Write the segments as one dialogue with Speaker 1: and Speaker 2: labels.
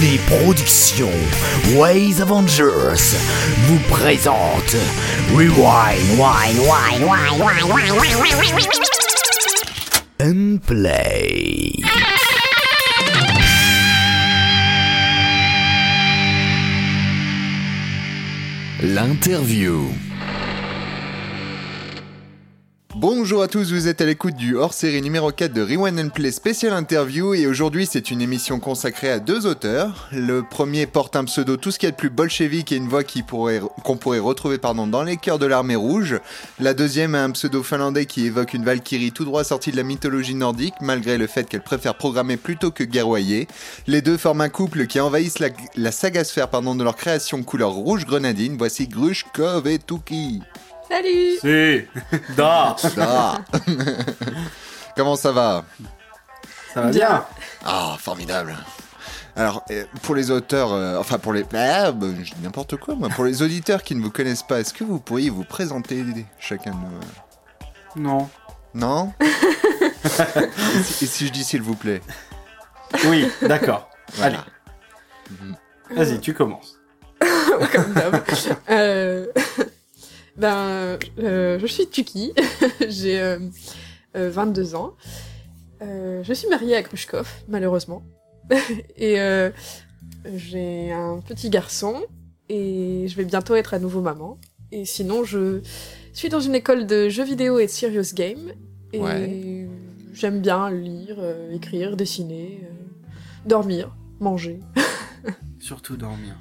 Speaker 1: Les productions Ways Avengers vous présente Rewind, Wine, Wine, Wine, Wine, Wine, and Play. L'interview.
Speaker 2: Bonjour à tous, vous êtes à l'écoute du hors-série numéro 4 de Rewind and Play Special Interview et aujourd'hui c'est une émission consacrée à deux auteurs. Le premier porte un pseudo tout ce qui est de plus bolchevique et une voix qu'on pourrait retrouver pardon, dans les cœurs de l'armée rouge. La deuxième a un pseudo finlandais qui évoque une valkyrie tout droit sortie de la mythologie nordique malgré le fait qu'elle préfère programmer plutôt que guerroyer. Les deux forment un couple qui envahissent la, la saga sphère pardon, de leur création couleur rouge grenadine. Voici Grushkov et Tuki.
Speaker 3: Salut
Speaker 4: Si Da
Speaker 2: Ah. Comment ça va?
Speaker 4: Ça va bien
Speaker 2: Ah, formidable. Alors, euh, pour les auteurs, euh, enfin pour les... Ah, bah, je dis n'importe quoi, moi. Pour les auditeurs qui ne vous connaissent pas, est-ce que vous pourriez vous présenter chacun de nous
Speaker 4: Non.
Speaker 2: Non? Et, si, et si je dis s'il vous plaît?
Speaker 4: Oui, d'accord.
Speaker 2: Voilà.
Speaker 4: Allez, vas-y, tu commences.
Speaker 3: Comme d'hab. Euh, ben, euh, je suis Tuki, j'ai euh, euh, 22 ans. Euh, je suis mariée à Krushkov, malheureusement. et euh, j'ai un petit garçon, et je vais bientôt être à nouveau maman. Et sinon, je suis dans une école de jeux vidéo et de serious game. Et
Speaker 2: Ouais.
Speaker 3: j'aime bien lire, euh, écrire, dessiner, euh, dormir, manger.
Speaker 4: Surtout dormir.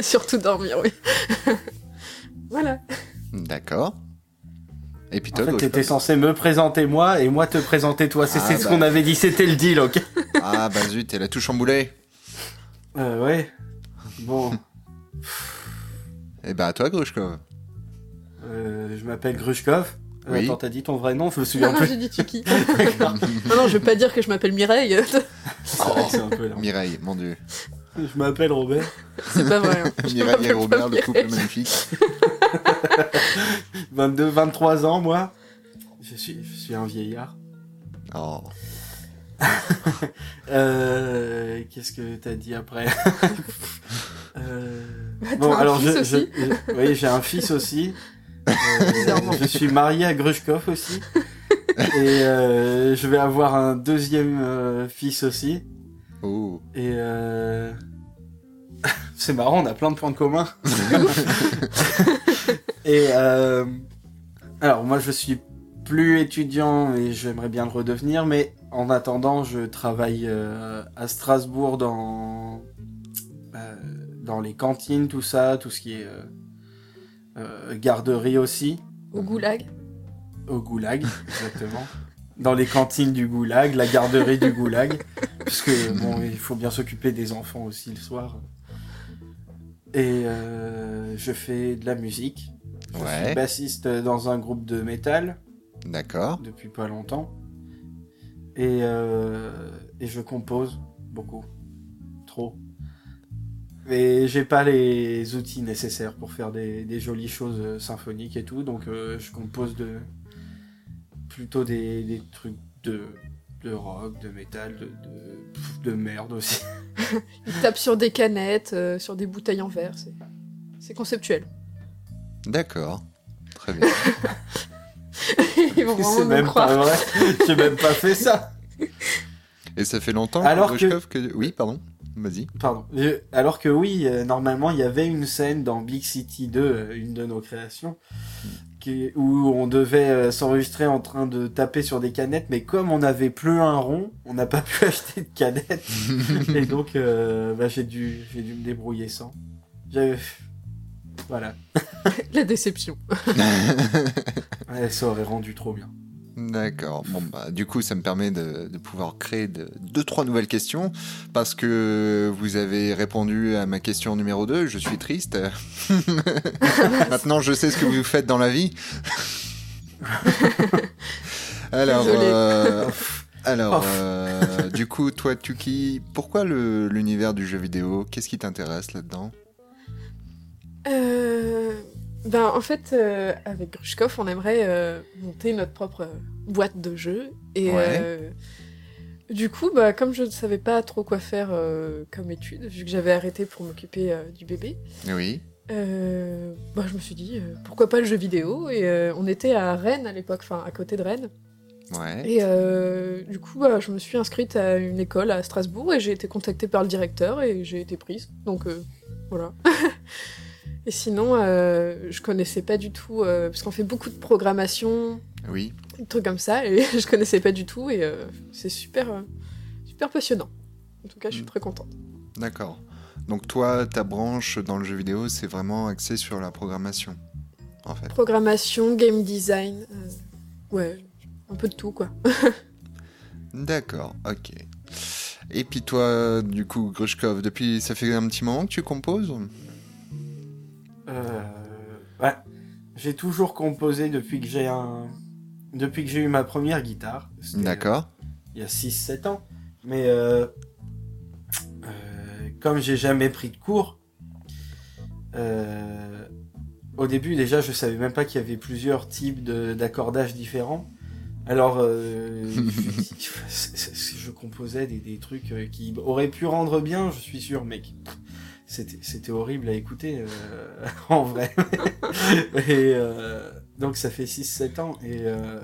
Speaker 3: Surtout dormir, oui. voilà.
Speaker 2: D'accord. Et puis
Speaker 4: En
Speaker 2: toi,
Speaker 4: fait,
Speaker 2: Grushkov
Speaker 4: t'étais censé me présenter moi et moi te présenter toi. C'est
Speaker 2: Ah,
Speaker 4: c'est ce
Speaker 2: bah.
Speaker 4: qu'on avait dit, c'était le deal, ok
Speaker 2: Ah bah zut, elle a tout chamboulé.
Speaker 4: Euh, ouais. Bon,
Speaker 2: Eh bah à toi, Grushkov.
Speaker 4: euh, je m'appelle Grushkov. Euh,
Speaker 2: Oui.
Speaker 4: Attends, t'as dit ton vrai nom Je me souviens
Speaker 3: Non,
Speaker 4: plus.
Speaker 3: j'ai dit Tuki. non, non, je veux pas dire que je m'appelle Mireille.
Speaker 4: C'est un peu là.
Speaker 2: Mireille, mon dieu.
Speaker 4: Je m'appelle Robert.
Speaker 3: C'est pas vrai. hein.
Speaker 2: Mireille et Robert, le couple magnifique.
Speaker 4: 22, 23 ans, moi. Je suis, je suis un vieillard.
Speaker 2: Oh.
Speaker 4: Euh, Qu'est-ce que t'as dit après euh...
Speaker 3: Bah,
Speaker 4: Bon, alors
Speaker 3: fils
Speaker 4: je,
Speaker 3: aussi
Speaker 4: je- je- oui, j'ai un fils aussi. Euh, je suis marié à Grushkov aussi. Et euh, je vais avoir un deuxième euh, fils aussi.
Speaker 2: Oh.
Speaker 4: Et euh... c'est marrant, on a plein de points communs. et euh... alors moi je suis plus étudiant et j'aimerais bien le redevenir, mais en attendant je travaille euh, à Strasbourg dans euh, dans les cantines, tout ça, tout ce qui est garderie aussi,
Speaker 3: Au goulag.
Speaker 4: au goulag exactement. Dans les cantines du goulag, la garderie du goulag. Parce que bon, il faut bien s'occuper des enfants aussi le soir. Et euh, je fais de la musique. Je
Speaker 2: Ouais.
Speaker 4: suis bassiste dans un groupe de métal
Speaker 2: D'accord.
Speaker 4: depuis pas longtemps. Et, euh, et je compose beaucoup. Trop. Et j'ai pas les outils nécessaires pour faire des, des jolies choses euh, symphoniques et tout, donc euh, je compose de plutôt des, des trucs de, de rock, de métal, de, de, merde aussi.
Speaker 3: Il tape sur des canettes, euh, sur des bouteilles en verre. C'est, c'est conceptuel.
Speaker 2: D'accord. Très bien.
Speaker 3: Ils vont
Speaker 4: C'est
Speaker 3: vraiment nous
Speaker 4: même
Speaker 3: croire.
Speaker 4: pas vrai, j'ai même pas fait ça.
Speaker 2: Et ça fait longtemps,
Speaker 4: Alors que-.
Speaker 2: Oui, pardon. Vas-y.
Speaker 4: Pardon. Je- Alors que oui, euh, normalement, il y avait une scène dans Big City 2, euh, une de nos créations, qui, où on devait euh, s'enregistrer en train de taper sur des canettes, mais comme on n'avait plus un rond, on n'a pas pu acheter de canettes. et donc, euh, bah, j'ai dû, j'ai dû me débrouiller sans. J'ai- Voilà.
Speaker 3: La déception.
Speaker 4: Ouais, ça aurait rendu trop bien.
Speaker 2: D'accord. Bon, bah, du coup, ça me permet de, de pouvoir créer de- deux, trois nouvelles questions. Parce que vous avez répondu à ma question numéro 2. Je suis triste. Maintenant, je sais ce que vous faites dans la vie. Alors, euh, alors
Speaker 4: Oh.
Speaker 2: euh, du coup, toi, Tuki, pourquoi l'univers du jeu vidéo? Qu'est-ce qui t'intéresse là-dedans?
Speaker 3: Euh, ben, en fait, euh, avec Grushkov, on aimerait euh, monter notre propre euh, boîte de jeux. Et
Speaker 2: Ouais.
Speaker 3: euh, du coup, bah, comme je ne savais pas trop quoi faire comme étude, vu que j'avais arrêté pour m'occuper du bébé,
Speaker 2: Oui.
Speaker 3: bah, je me suis dit, pourquoi pas le jeu vidéo? Et on était à Rennes à l'époque, enfin à côté de Rennes.
Speaker 2: Ouais.
Speaker 3: Et du coup, bah, je me suis inscrite à une école à Strasbourg et j'ai été contactée par le directeur et j'ai été prise. Donc voilà. et sinon, euh, je connaissais pas du tout, euh, parce qu'on fait beaucoup de programmation,
Speaker 2: Oui.
Speaker 3: des trucs comme ça, et je connaissais pas du tout et euh, c'est super, euh, super passionnant. En tout cas, je suis
Speaker 2: Mm.
Speaker 3: très contente.
Speaker 2: D'accord. Donc toi, ta branche dans le jeu vidéo, c'est vraiment axé sur la programmation, en fait.
Speaker 3: Programmation, game design, ouais, un peu de tout quoi.
Speaker 2: D'accord, ok. Et puis toi, du coup, Grushkov, depuis, ça fait un petit moment que tu composes
Speaker 4: Euh, ouais. J'ai toujours composé depuis que j'ai un... Depuis que j'ai eu ma première guitare. C'était,
Speaker 2: D'accord.
Speaker 4: euh, Il y a 6-7 ans. Mais euh, euh, comme j'ai jamais pris de cours, euh, au début déjà je savais même pas qu'il y avait plusieurs types de- d'accordage différents. Alors euh, je composais des, des trucs euh, qui auraient pu rendre bien, je suis sûr, mec. C'était c'était horrible à écouter euh, en vrai. et euh, donc ça fait 6-7 ans et euh,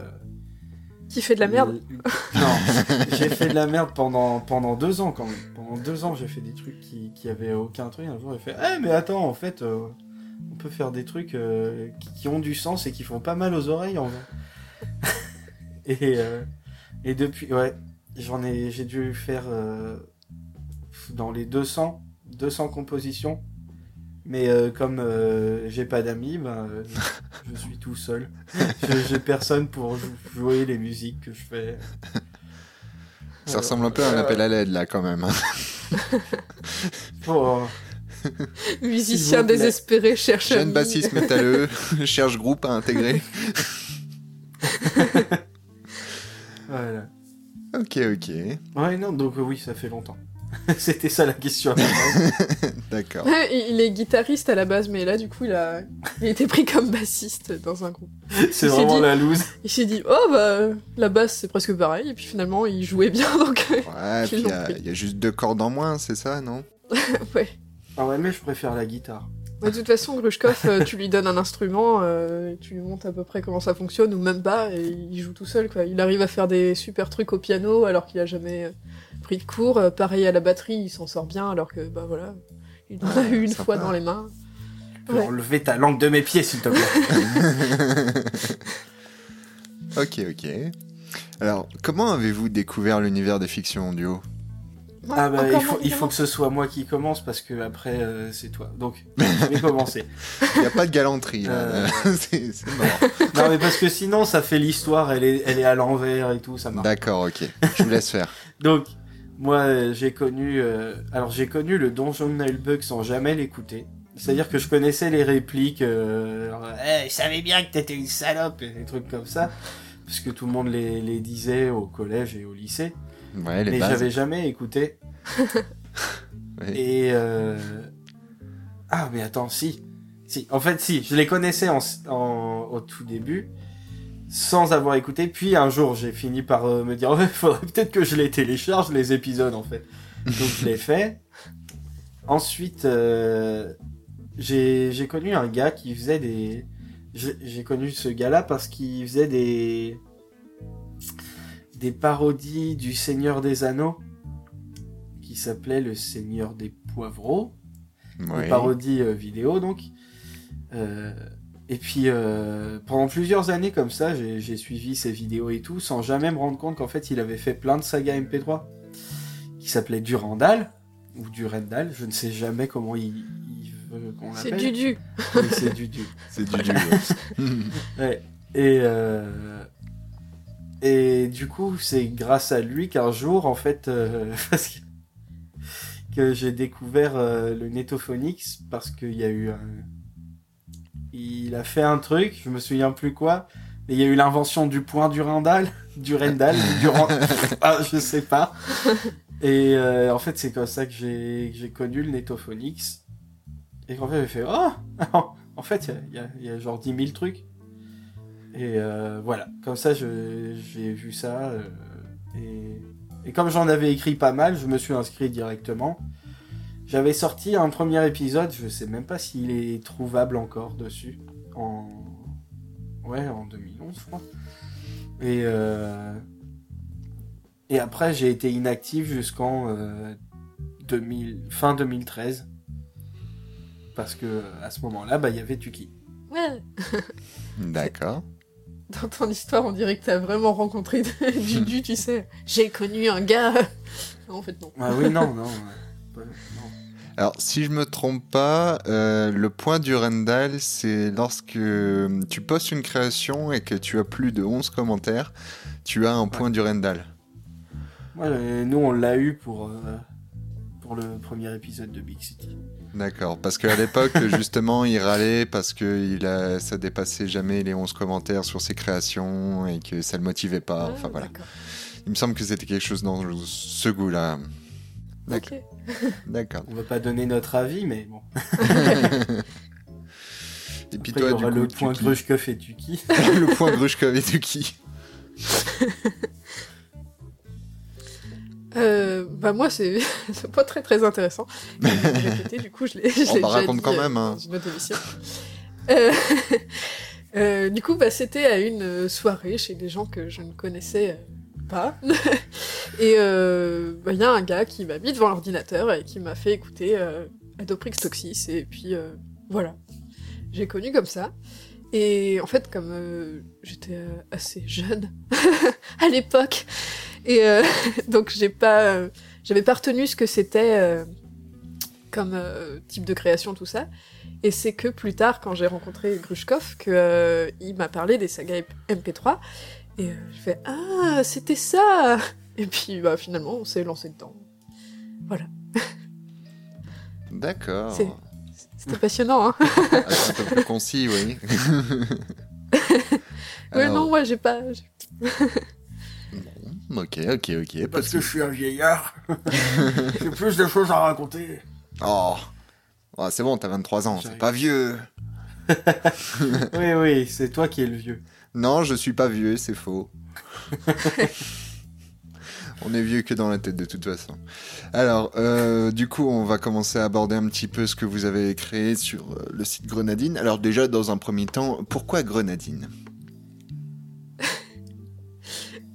Speaker 3: Qui fait de la merde
Speaker 4: euh, Non, j'ai fait de la merde pendant, pendant deux ans quand même. Pendant deux ans, j'ai fait des trucs qui, qui avaient aucun truc. Un jour, j'ai fait Eh, mais attends, en fait, euh, on peut faire des trucs euh, qui, qui ont du sens et qui font pas mal aux oreilles en vrai. et, euh, et depuis, ouais, j'en ai, j'ai dû faire euh, dans les 200, 200 compositions. Mais euh, comme euh, j'ai pas d'amis, ben, euh, je suis tout seul. Je- J'ai personne pour jou- jouer les musiques que je fais.
Speaker 2: Ça ressemble un peu à un appel à l'aide, là, quand même. hein.
Speaker 4: Oh,
Speaker 3: Musicien désespéré cherche
Speaker 2: Jeune bassiste métalleux, cherche groupe à intégrer.
Speaker 4: voilà.
Speaker 2: Ok, ok.
Speaker 4: Ouais, non, donc euh, oui, ça fait longtemps. C'était ça la question.
Speaker 2: D'accord.
Speaker 3: Ouais, il est guitariste à la base, mais là, du coup, il a, il a été pris comme bassiste dans un groupe.
Speaker 4: C'est vraiment
Speaker 3: dit-
Speaker 4: la loose.
Speaker 3: Il s'est dit, oh bah, la basse, c'est presque pareil, et puis finalement, il jouait bien, donc, euh,
Speaker 2: Ouais, il y, a- y juste deux cordes en moins, c'est ça, non?
Speaker 3: Ouais.
Speaker 4: Ah ouais, mais je préfère la guitare.
Speaker 3: De toute façon, Grushkov, euh, tu lui donnes un instrument, euh, tu lui montres à peu près comment ça fonctionne, ou même pas, et il joue tout seul, quoi. Il arrive à faire des super trucs au piano, alors qu'il a jamais pris de cours. Euh, pareil à la batterie, il s'en sort bien, alors que, bah voilà, il en a eu une
Speaker 2: sympa.
Speaker 3: fois dans les mains. Ouais.
Speaker 4: enlever ta langue de mes pieds, s'il te plaît.
Speaker 2: Ok, ok. Alors, comment avez-vous découvert l'univers des fictions en duo?
Speaker 4: Ah bah, il faut, il faut que ce soit moi qui commence parce que après, euh, c'est toi. Donc, je vais commencer.
Speaker 2: Il n'y a pas de galanterie, là.
Speaker 4: Euh.
Speaker 2: c'est c'est mort.
Speaker 4: Non, mais parce que sinon, ça fait l'histoire, elle est, elle est à l'envers et tout, ça marche.
Speaker 2: D'accord, ok. Je vous laisse faire.
Speaker 4: Donc, moi, j'ai connu, euh, alors j'ai connu le donjon de Nullbug sans jamais l'écouter. C'est-à-dire que je connaissais les répliques, euh, Eh, je savais bien que t'étais une salope, et des trucs comme ça, parce que tout le monde les, les disait au collège et au lycée,
Speaker 2: Ouais, les
Speaker 4: mais j'avais jamais écouté.
Speaker 2: Ouais.
Speaker 4: Et euh... ah, mais attends, si, si, en fait, si, je les connaissais en, en- au tout début. Sans avoir écouté, puis un jour j'ai fini par euh, me dire, il faudrait peut-être que je les télécharge les épisodes en fait. Donc je l'ai fait. Ensuite, euh, j'ai j'ai connu un gars qui faisait des. J'ai j'ai connu ce gars-là parce qu'il faisait des. des parodies du Seigneur des Anneaux qui s'appelait Le Seigneur des Poivreaux.
Speaker 2: Ouais.
Speaker 4: Des parodies euh, vidéo donc. Euh, et puis euh, pendant plusieurs années comme ça, j'ai suivi ses vidéos et tout sans jamais me rendre compte qu'en fait il avait fait plein de sagas MP3 qui s'appelait Durandal ou Durendal, je ne sais jamais comment il, il veut qu'on
Speaker 3: C'est
Speaker 4: l'appelle.
Speaker 3: Dudu.
Speaker 4: Oui, c'est Dudu.
Speaker 2: C'est du du. ouais.
Speaker 4: Ouais. Et euh, et du coup, c'est grâce à lui qu'un jour, en fait, euh, parce que, que j'ai découvert euh, le Netophonix parce qu'il y a eu un... Il a fait un truc, je me souviens plus quoi, mais il y a eu l'invention du point du Rindal, du Rendal, du Ren- ah, je sais pas. Et euh, en fait, c'est comme ça que j'ai que j'ai connu le Netophonix. Et qu'en fait, j'ai fait, oh, en fait, il y a, il y a genre 10 000 trucs. Et euh, voilà, comme ça je- j'ai vu ça. euh, et Et comme j'en avais écrit pas mal, je me suis inscrit directement. J'avais sorti un premier épisode, je sais même pas s'il est trouvable encore dessus. En. Ouais, en 2011, je crois. Et. euh, Et après, j'ai été inactif jusqu'en. euh, 2000... fin 2013. Parce que à ce moment-là, bah, il y avait Tuki.
Speaker 3: Ouais.
Speaker 2: D'accord.
Speaker 3: Dans ton histoire, on dirait que t'as vraiment rencontré Juju, tu sais. J'ai connu un gars. Non, en fait, non.
Speaker 4: Ah oui, non, non. ouais.
Speaker 2: Alors, si je me trompe pas, euh, le point du Randall, c'est lorsque euh, tu postes une création et que tu as plus de 11 commentaires, tu as un point du Randall.
Speaker 4: Ouais, nous, on l'a eu pour, euh, pour le premier épisode de Big City.
Speaker 2: D'accord, parce qu'à l'époque, justement, il râlait parce que il a, ça dépassait jamais les 11 commentaires sur ses créations et que ça le motivait pas. Enfin
Speaker 3: Ah,
Speaker 2: voilà.
Speaker 3: d'accord.
Speaker 2: Il me semble que c'était quelque chose dans ce goût-là. D'accord.
Speaker 3: Ok.
Speaker 2: D'accord.
Speaker 4: On va pas donner notre avis, mais bon.
Speaker 2: Et puis
Speaker 4: Après, il y
Speaker 2: toi,
Speaker 4: aura
Speaker 2: du coup,
Speaker 4: le point
Speaker 2: qui-
Speaker 4: Grushkov et Tuki.
Speaker 2: le point Grushkov et Tuki.
Speaker 3: Euh, bah moi c'est pas très très intéressant. Du coup je l'ai.
Speaker 2: On
Speaker 3: déjà
Speaker 2: raconte
Speaker 3: dit,
Speaker 2: quand
Speaker 3: euh,
Speaker 2: même, hein.
Speaker 3: Dans une autre émission. Euh, euh, du coup bah c'était à une euh, soirée chez des gens que je ne connaissais euh, pas. Et euh, bah, il y a un gars qui m'a mis devant l'ordinateur et qui m'a fait écouter euh, Adoprix Toxis et puis euh, voilà. J'ai connu comme ça. Et en fait, comme j'étais assez jeune à l'époque, et donc j'ai pas, j'avais pas retenu ce que c'était comme type de création, tout ça. Et c'est que plus tard, quand j'ai rencontré Grushkov, que il m'a parlé des sagas MP3, et je fais ah c'était ça. Et puis bah finalement on s'est lancé dedans.
Speaker 2: D'accord.
Speaker 3: C'est- C'était passionnant, hein.
Speaker 2: Ah, c'est un peu plus concis, oui.
Speaker 3: Ouais
Speaker 2: Alors,
Speaker 3: non, moi j'ai pas.
Speaker 2: Ok, ok, ok. pas de
Speaker 4: je suis un vieillard. J'ai plus de choses à raconter.
Speaker 2: Oh, Oh, c'est bon, t'as 23 ans, c'est pas vieux.
Speaker 4: Oui, oui, c'est toi qui es le vieux.
Speaker 2: Non, je suis pas vieux, c'est faux. On est vieux que dans la tête de toute façon. Alors, euh, du coup, on va commencer à aborder un petit peu ce que vous avez créé sur euh, le site Grenadine. Alors déjà, dans un premier temps, pourquoi Grenadine?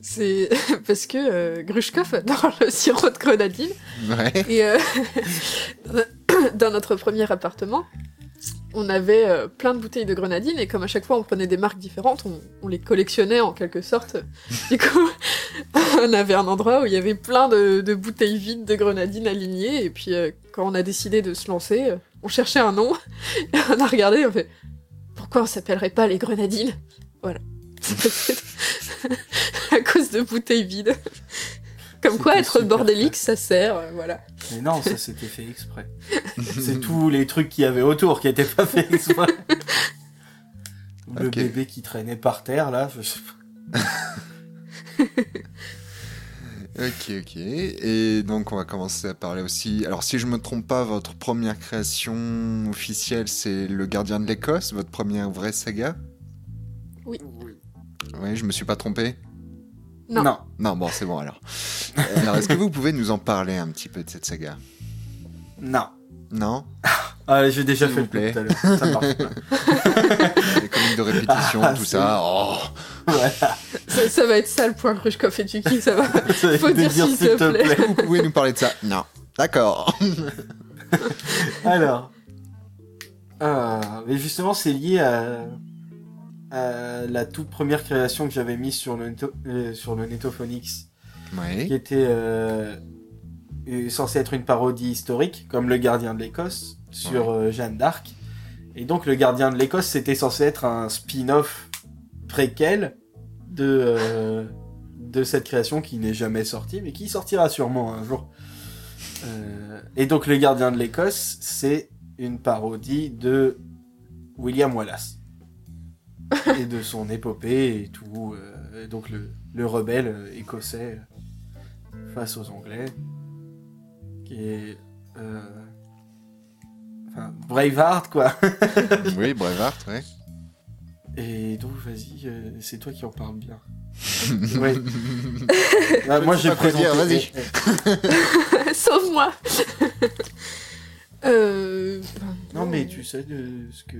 Speaker 3: C'est parce que euh, Grushkov adore le sirop de grenadine.
Speaker 2: Ouais.
Speaker 3: Et euh, dans notre premier appartement, on avait euh, plein de bouteilles de grenadine et comme à chaque fois on prenait des marques différentes, on, on les collectionnait en quelque sorte. Du coup, on avait un endroit où il y avait plein de, de bouteilles vides de grenadine alignées et puis euh, quand on a décidé de se lancer, euh, on cherchait un nom et on a regardé et on fait pourquoi on s'appellerait pas les grenadines? Voilà. à cause de bouteilles vides. Comme quoi
Speaker 4: C'était
Speaker 3: être bordélique ça sert, euh, voilà.
Speaker 4: Mais non, ça s'était fait exprès. C'est tous les trucs qu'il y avait autour qui étaient pas faits exprès. Le bébé qui traînait par terre, là, je sais pas.
Speaker 2: Ok, ok. Et donc, on va commencer à parler aussi. Alors, si je me trompe pas, votre première création officielle, c'est Le Gardien de l'Écosse, votre première vraie saga?
Speaker 3: Oui.
Speaker 2: Oui, je me suis pas trompé
Speaker 3: Non.
Speaker 4: non.
Speaker 2: Non, bon, c'est bon alors. Euh, alors, est-ce que vous pouvez nous en parler un petit peu de cette saga?
Speaker 4: Non.
Speaker 2: Non?
Speaker 4: Ah, j'ai déjà
Speaker 2: S'il
Speaker 4: fait
Speaker 2: vous
Speaker 4: le
Speaker 2: plaît.
Speaker 4: tout à l'heure. Ça marche pas.
Speaker 2: Les comiques de répétition,
Speaker 4: Ah,
Speaker 2: tout
Speaker 4: c'est-
Speaker 2: ça. Oh
Speaker 4: Voilà.
Speaker 3: Ça, ça va être ça le point Grushkov et Tuki, ça va.
Speaker 4: Ça
Speaker 3: Faut
Speaker 4: veut
Speaker 3: dire s'il te plaît.
Speaker 2: Vous pouvez nous parler de ça Non. D'accord.
Speaker 4: Alors. Ah, mais justement, c'est lié à, à la toute première création que j'avais mise sur le, euh, sur le Netophonix, qui était euh, euh, censée être une parodie historique, comme Le Gardien de l'Écosse, sur euh, Jeanne d'Arc. Et donc, Le Gardien de l'Écosse, c'était censé être un spin-off préquel de, euh, de cette création qui n'est jamais sortie, mais qui sortira sûrement un jour. Euh, et donc, Le Gardien de l'Écosse, c'est une parodie de William Wallace. Et de son épopée et tout. euh, et donc, le, le rebelle euh, écossais euh, face aux Anglais. Qui est. euh, Enfin, Braveheart, quoi.
Speaker 2: Oui, Braveheart, oui.
Speaker 4: Et donc, vas-y, euh, c'est toi qui en parle bien. Oui. Ah, moi, j'ai présenté.
Speaker 2: vas-y.
Speaker 3: Sauve-moi
Speaker 4: Non, mais tu sais de ce que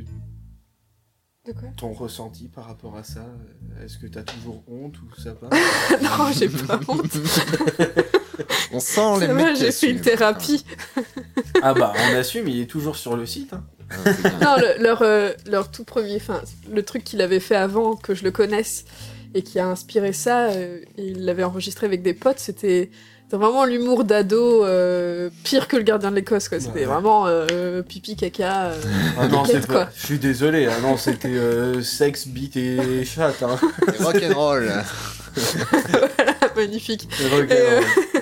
Speaker 3: De quoi
Speaker 4: ton ressenti par rapport à ça. euh, Est-ce que t'as toujours honte ou ça va
Speaker 3: Non, j'ai pas honte.
Speaker 2: On sent les mecs
Speaker 3: j'ai fait une thérapie.
Speaker 4: Ah bah, on assume, il est toujours sur le site. hein.
Speaker 2: Ah.
Speaker 3: Non, le- leur, euh, leur tout premier, enfin, le truc qu'il avait fait avant que je le connaisse et qui a inspiré ça, euh, il l'avait enregistré avec des potes, c'était c'était vraiment l'humour d'ado euh, pire que le gardien de l'Écosse, quoi. C'était
Speaker 4: Ouais.
Speaker 3: vraiment euh, pipi, caca. euh.
Speaker 4: Ah non, c'est
Speaker 3: quoi.
Speaker 4: pas. Je suis désolé. Ah non, c'était euh, sexe, bite et chatte. Hein.
Speaker 2: Rock'n'roll.
Speaker 3: magnifique.
Speaker 4: Et regarde,
Speaker 3: Euh.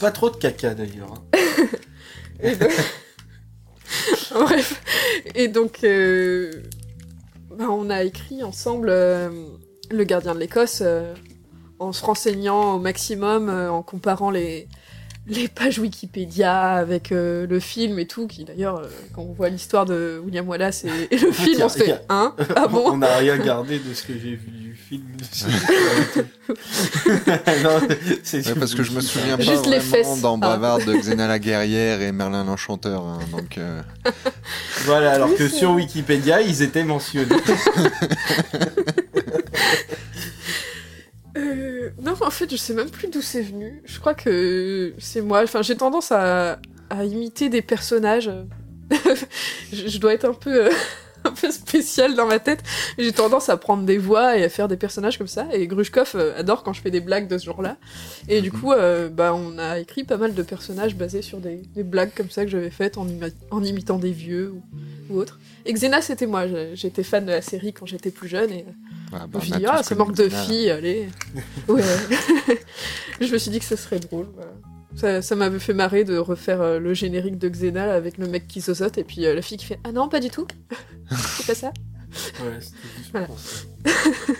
Speaker 4: Pas trop de caca d'ailleurs. hein.
Speaker 3: Et donc- Bref. Et donc, euh, bah, on a écrit ensemble euh, Le gardien de l'Écosse euh, en se renseignant au maximum, euh, en comparant les, les pages Wikipédia avec euh, le film et tout, qui d'ailleurs, euh, quand on voit l'histoire de William Wallace et, et le film, on se fait « Hein? Ah
Speaker 4: On
Speaker 3: bon
Speaker 4: n'a rien gardé de ce que j'ai vu du film. non, c'est
Speaker 2: Ouais, parce que je me souviens pas
Speaker 3: Juste les
Speaker 2: vraiment dans
Speaker 3: Ah.
Speaker 2: Bavard de Xena la guerrière et Merlin l'enchanteur. hein, donc, euh,
Speaker 4: Voilà, alors que sur Wikipédia, ils étaient mentionnés.
Speaker 3: Euh, non, en fait, je sais même plus d'où c'est venu. Je crois que c'est moi. Enfin, j'ai tendance à, imiter des personnages. je, je dois être un peu, euh, un peu spécial dans ma tête. J'ai tendance à prendre des voix et à faire des personnages comme ça. Et Grushkov euh, adore quand je fais des blagues de ce genre-là. Et du coup, euh, bah, on a écrit pas mal de personnages basés sur des, des blagues comme ça que j'avais faites en, imitant des vieux ou, ou autres. Et Xena, c'était moi. J'étais fan de la série quand j'étais plus jeune et
Speaker 2: bah,
Speaker 3: je
Speaker 2: bah,
Speaker 3: me suis
Speaker 2: a
Speaker 3: dit, ah, ça manque de filles, allez. Ouais. je me suis dit que ce serait drôle. voilà. Ça, ça m'avait fait marrer de refaire euh, le générique de Xena avec le mec qui sausote et puis euh, la fille qui fait Ah non, pas du tout. C'est pas ça.
Speaker 4: Ouais, c'était juste
Speaker 3: Voilà.
Speaker 4: pour ça.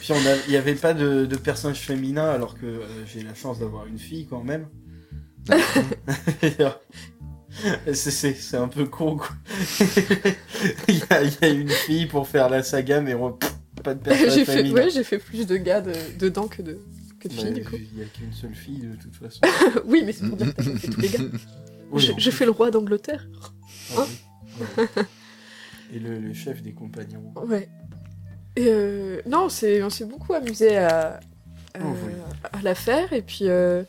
Speaker 4: Puis il n'y avait pas de, de personnage féminin alors que euh, j'ai la chance d'avoir une fille quand même. C'est- un peu con quoi. il, y a, il y a une fille pour faire la saga mais on- pff, pas de personnage
Speaker 3: fait,
Speaker 4: féminin.
Speaker 3: ouais, j'ai fait plus de gars de- dedans que de, que de
Speaker 4: Bah,
Speaker 3: filles du coup.
Speaker 4: Il n'y a qu'une seule fille de toute façon.
Speaker 3: oui, mais c'est pour dire que fait tous les gars.
Speaker 4: Oui,
Speaker 3: Je, fais le roi d'Angleterre.
Speaker 4: Ah oui. Ouais. Et le, le chef des compagnons.
Speaker 3: Ouais. Et euh, non, on s'est beaucoup amusé à, à,
Speaker 4: Oh, oui.
Speaker 3: à la faire. Et puis, euh,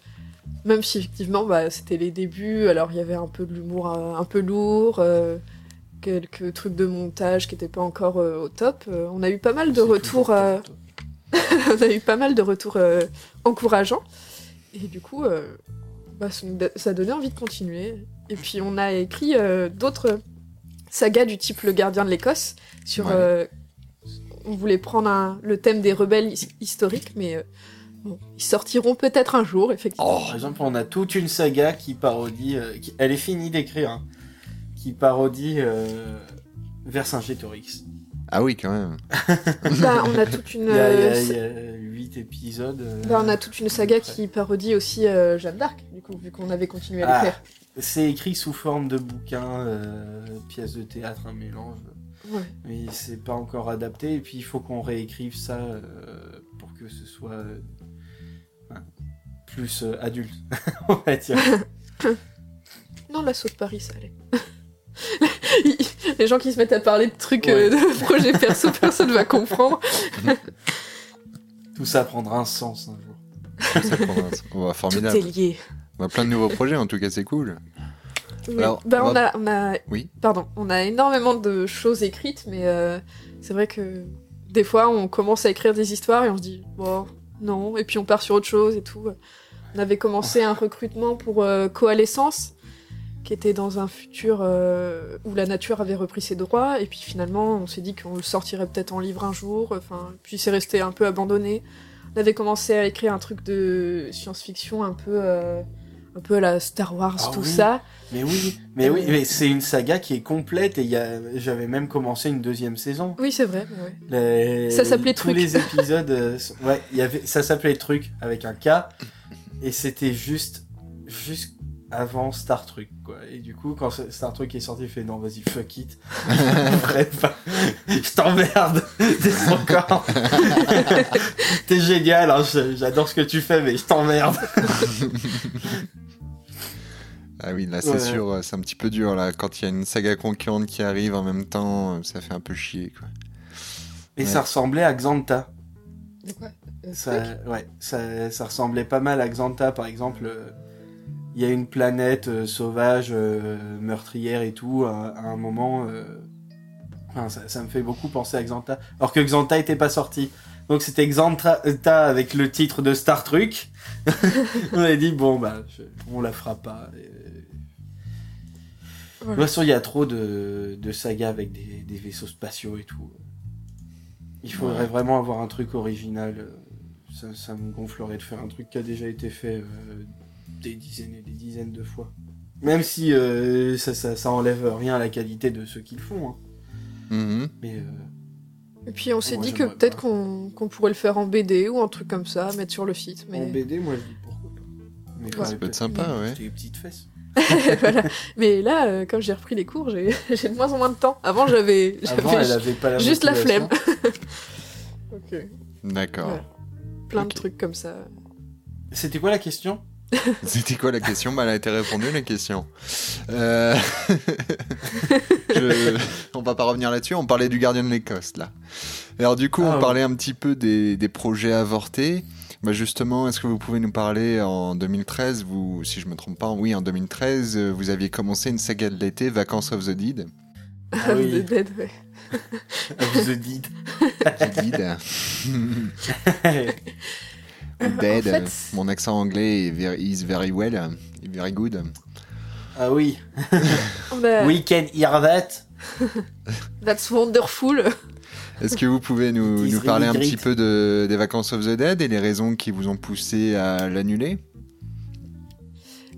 Speaker 3: même si effectivement, bah, c'était les débuts, alors il y avait un peu de l'humour un peu lourd, euh, quelques trucs de montage qui n'étaient pas encore au top. On a eu pas mal de retours,
Speaker 4: toujours.
Speaker 3: on a eu pas mal de retours euh, encourageants. Et du coup, euh, bah, ça donnait envie de continuer. Et puis, on a écrit euh, d'autres sagas du type Le Gardien de l'Écosse. Sur,
Speaker 2: Ouais.
Speaker 3: euh, on voulait prendre un- le thème des rebelles his- historiques, mais bon, ils sortiront peut-être un jour, effectivement.
Speaker 4: Par exemple, on a toute une saga qui parodie. qui- elle est finie d'écrire. hein, qui parodie Vercingétorix.
Speaker 2: Ah oui, quand même.
Speaker 3: Bah, on a toute une,
Speaker 4: Il y a, il y a-
Speaker 3: euh,
Speaker 4: épisodes. euh,
Speaker 3: bah, on a toute une saga qui parodie aussi euh, Jeanne d'Arc, du coup, vu qu'on avait continué à
Speaker 4: Ah.
Speaker 3: l'écrire.
Speaker 4: C'est écrit sous forme de bouquin, euh, pièce de théâtre, un mélange.
Speaker 3: Ouais.
Speaker 4: Mais c'est pas encore adapté. Et puis il faut qu'on réécrive ça euh, pour que ce soit euh, plus euh, adulte, on va dire.
Speaker 3: Non, l'assaut de Paris, ça allait. Les gens qui se mettent à parler de trucs,
Speaker 4: Ouais.
Speaker 3: euh, de projets perso, personne va comprendre.
Speaker 4: Tout ça prendra un sens un jour.
Speaker 2: Ça prendra- on va
Speaker 3: Tout
Speaker 2: formidable.
Speaker 3: est lié.
Speaker 2: On a plein de nouveaux projets, en tout cas, c'est cool.
Speaker 3: Oui.
Speaker 2: Alors,
Speaker 3: Bah,
Speaker 2: on
Speaker 3: on, a, on a,
Speaker 2: Oui.
Speaker 3: pardon, on a énormément de choses écrites, mais euh, c'est vrai que des fois, on commence à écrire des histoires et on se dit, bon, non, et puis on part sur autre chose et tout. On avait commencé un recrutement pour euh, Coalescence, qui était dans un futur euh, où la nature avait repris ses droits, et puis finalement, on s'est dit qu'on le sortirait peut-être en livre un jour, enfin, puis c'est resté un peu abandonné. On avait commencé à écrire un truc de science-fiction un peu, euh, un peu à la Star Wars,
Speaker 4: Ah
Speaker 3: tout
Speaker 4: oui.
Speaker 3: ça.
Speaker 4: Mais oui, mais oui, mais c'est une saga qui est complète et il y a, j'avais même commencé une deuxième saison.
Speaker 3: Oui, c'est vrai. ouais.
Speaker 4: Les-
Speaker 3: Ça s'appelait
Speaker 4: tous
Speaker 3: Truc.
Speaker 4: les épisodes, euh, ouais, y avait, ça s'appelait Truc avec un K, et c'était juste, juste avant Star Trek, quoi. Et du coup, quand Star Trek est sorti, il fait non, vas-y, fuck it. Bref, je t'emmerde. T'es encore. T'es génial, hein, j'adore ce que tu fais, mais je t'emmerde.
Speaker 2: ah oui, là, c'est sûr, c'est un petit peu dur, là. Quand il y a une saga concurrente qui arrive en même temps, ça fait un peu chier, quoi.
Speaker 4: Et ça ressemblait à Xanta.
Speaker 3: quoi?
Speaker 4: Ça, ouais, ça, ça, ressemblait pas mal à Xanta, par exemple. Euh, il y a une planète euh, sauvage, euh, meurtrière et tout, à, un moment. Enfin, ça, ça, me fait beaucoup penser à Xanta. Alors que Xanta était pas sorti. Donc c'était Xanta avec le titre de Star Trek. on a dit, bon, bah, on la fera pas. De toute façon, il y a trop de, de sagas avec des, des, vaisseaux spatiaux et tout. Il faudrait vraiment avoir un truc original ça, me gonflerait de faire un truc qui a déjà été fait euh, des dizaines et des dizaines de fois. Même si euh, ça, ça, enlève rien à la qualité de ceux qui le font. Hein.
Speaker 2: Mm-hmm.
Speaker 4: Mais, euh,
Speaker 3: et puis on s'est dit que peut-être qu'on pourrait le faire en BD ou un truc comme ça, mettre sur le site. Mais...
Speaker 4: En BD, moi je dis pourquoi pas.
Speaker 2: Mais ça peut être sympa, ouais.
Speaker 4: Des petites fesses.
Speaker 3: Mais là, comme j'ai repris les cours, j'ai de moins en moins de temps. Avant, j'avais juste la flemme.
Speaker 2: ok. D'accord
Speaker 3: plein de trucs comme ça.
Speaker 4: C'était quoi la question?
Speaker 2: C'était quoi la question? Bah, Elle a été répondue, la question. Euh... Je... On va pas revenir là-dessus, on parlait du gardien de l'Écosse, là. Alors du coup, on ah, parlait un petit peu des, des projets avortés. Bah justement, est-ce que vous pouvez nous parler en 2013, vous, si je me trompe pas, oui, en 2013, vous aviez commencé une saga de l'été, Vacances of the Dead.
Speaker 3: Ah oui. the Dead, ouais.
Speaker 4: of the Dead.
Speaker 2: the Dead. Dead. En fait... Mon accent anglais est very, is very well, very good.
Speaker 4: Ah oui. bah... We can hear that.
Speaker 3: That's wonderful.
Speaker 2: Est-ce que vous pouvez nous, nous parler un petit peu de, des vacances of the Dead et les raisons qui vous ont poussé à l'annuler?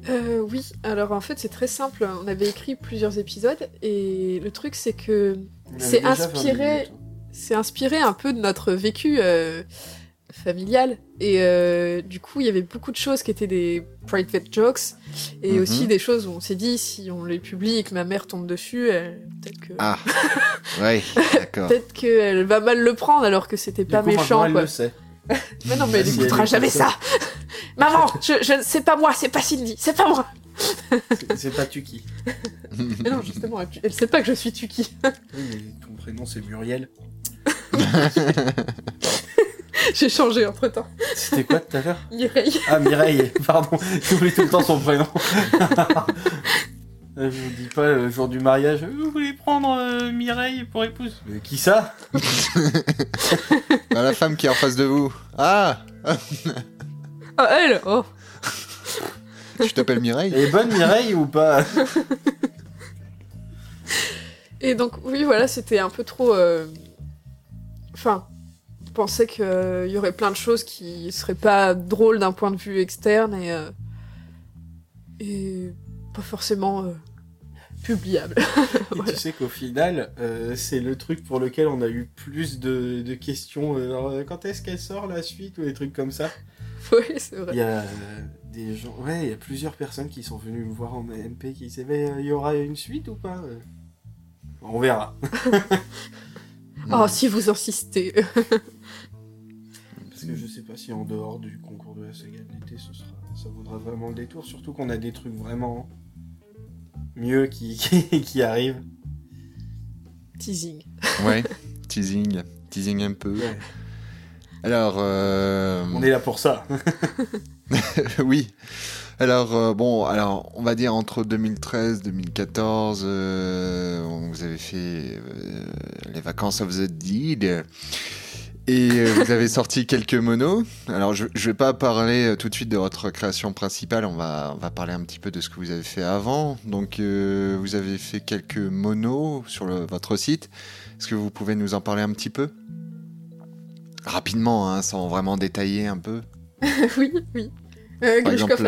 Speaker 3: Euh, Oui, alors en fait c'est très simple. On avait écrit plusieurs épisodes et le truc c'est que c'est inspiré, c'est inspiré un peu de notre vécu euh, familial et euh, du coup il y avait beaucoup de choses qui étaient des private jokes et mhm. aussi des choses où on s'est dit si on les publie et que ma mère tombe dessus, peut-être que
Speaker 2: ah ouais d'accord
Speaker 3: peut-être qu'elle va mal le prendre alors que c'était pas méchant
Speaker 4: elle le sait.
Speaker 3: mais non mais elle n'écoutera jamais ça. Maman, je, je c'est pas moi, c'est pas Cindy, c'est pas moi.
Speaker 4: c'est pas Tuki.
Speaker 3: mais non, justement, elle sait pas que je suis Tuki.
Speaker 4: oui, mais ton prénom c'est Muriel.
Speaker 3: J'ai changé entre temps.
Speaker 4: C'était quoi tout à l'heure?
Speaker 3: Mireille.
Speaker 4: Ah, Mireille, pardon. J'oublie tout le temps son prénom. Je vous dis pas le jour du mariage, vous voulez prendre euh, Mireille pour épouse? Mais qui ça?
Speaker 2: Bah, La femme qui est en face de vous. Ah
Speaker 3: Ah, elle Oh
Speaker 2: Tu t'appelles Mireille?
Speaker 4: Elle est bonne Mireille ou pas?
Speaker 3: Et donc, oui, voilà, c'était un peu trop. Euh, enfin, pensais qu'il y aurait plein de choses qui seraient pas drôles d'un point de vue externe et. Euh, et pas forcément publiable.
Speaker 4: Et tu sais qu'au final, euh, c'est le truc pour lequel on a eu plus de, de questions. Euh, quand est-ce qu'elle sort la suite ou des trucs comme ça
Speaker 3: Oui, c'est vrai.
Speaker 4: Il y a des gens, ouais, il y a plusieurs personnes qui sont venues me voir en MP qui disaient mais il y aura une suite ou pas On verra.
Speaker 3: oh, si vous insistez.
Speaker 4: Parce que je sais pas si en dehors du concours de la saga de l'été, ce sera, ça vaudra vraiment le détour. Surtout qu'on a des trucs vraiment mieux qui, qui, arrive.
Speaker 3: Teasing.
Speaker 2: Ouais, teasing. Teasing un peu. Alors. Euh,
Speaker 4: on est là pour ça.
Speaker 2: oui. Alors, euh, bon, alors, on va dire entre 2013 et 2014, vous avez fait les vacances of the Deed. Et euh, vous avez sorti quelques monos. Alors, je ne vais pas parler euh, tout de suite de votre création principale. On va, on va parler un petit peu de ce que vous avez fait avant. Donc, euh, vous avez fait quelques monos sur votre site. Est-ce que vous pouvez nous en parler un petit peu? Rapidement, hein, sans vraiment détailler un peu.
Speaker 3: oui, oui.
Speaker 2: Par exemple,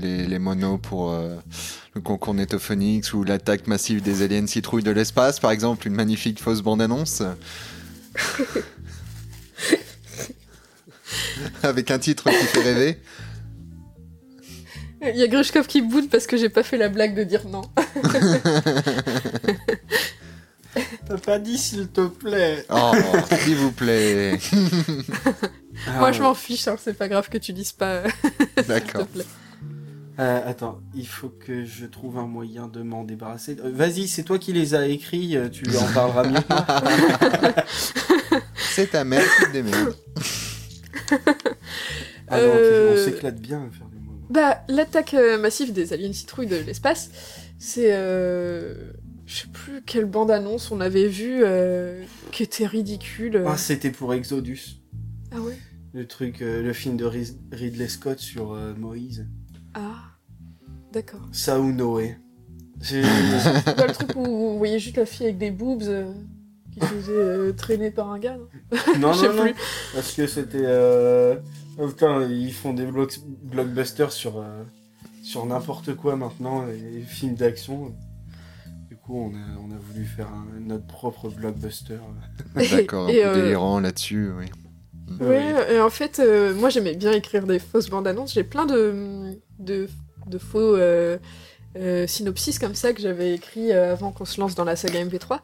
Speaker 2: les, les, monos pour le concours Netophonix ou l'attaque massive des aliens citrouilles de l'espace, par exemple, une magnifique fausse bande-annonce. Avec un titre qui fait rêver.
Speaker 3: Il y a Grushkov qui boude parce que j'ai pas fait la blague de dire non.
Speaker 4: T'as pas dit s'il te plaît.
Speaker 2: Oh, s'il vous plaît.
Speaker 4: Ah,
Speaker 3: Moi, je m'en fiche, hein, c'est pas grave que tu dises pas. s'il te
Speaker 2: D'accord.
Speaker 3: plaît.
Speaker 4: Euh, attends, il faut que je trouve un moyen de m'en débarrasser. Euh, Vas-y, c'est toi qui les as écrits, euh, tu en parleras mieux.
Speaker 2: C'est ta mère qui te démerde.
Speaker 4: Ah non, ok,
Speaker 3: Euh,
Speaker 4: on s'éclate bien à faire des mots.
Speaker 3: Bah, l'attaque euh, massive des aliens citrouilles de l'espace, c'est. Euh... Je sais plus quelle bande-annonce on avait vue euh, qui était ridicule.
Speaker 4: Ah, c'était pour Exodus,
Speaker 3: Ah ouais?
Speaker 4: Le truc, euh, le film de Ridley Scott sur euh, Moïse.
Speaker 3: Ah, d'accord.
Speaker 4: Ça ou Noé.
Speaker 3: C'est pas le truc où vous voyez juste la fille avec des boobs qui se faisait euh, traîner par un gars, non
Speaker 4: non, non, non, parce que c'était... Euh... oh, putain, ils font des blockbusters sur, euh, sur n'importe quoi maintenant, les films d'action. Du coup, on a, on a voulu faire un- notre propre blockbuster.
Speaker 2: D'accord, un
Speaker 3: Et,
Speaker 2: peu
Speaker 3: euh,
Speaker 2: délirant là-dessus, oui.
Speaker 3: Ouais, et en fait, euh, moi j'aimais bien écrire des fausses bandes annonces. J'ai plein de, de, de faux euh, euh, synopsis comme ça que j'avais écrit avant qu'on se lance dans la saga MP3.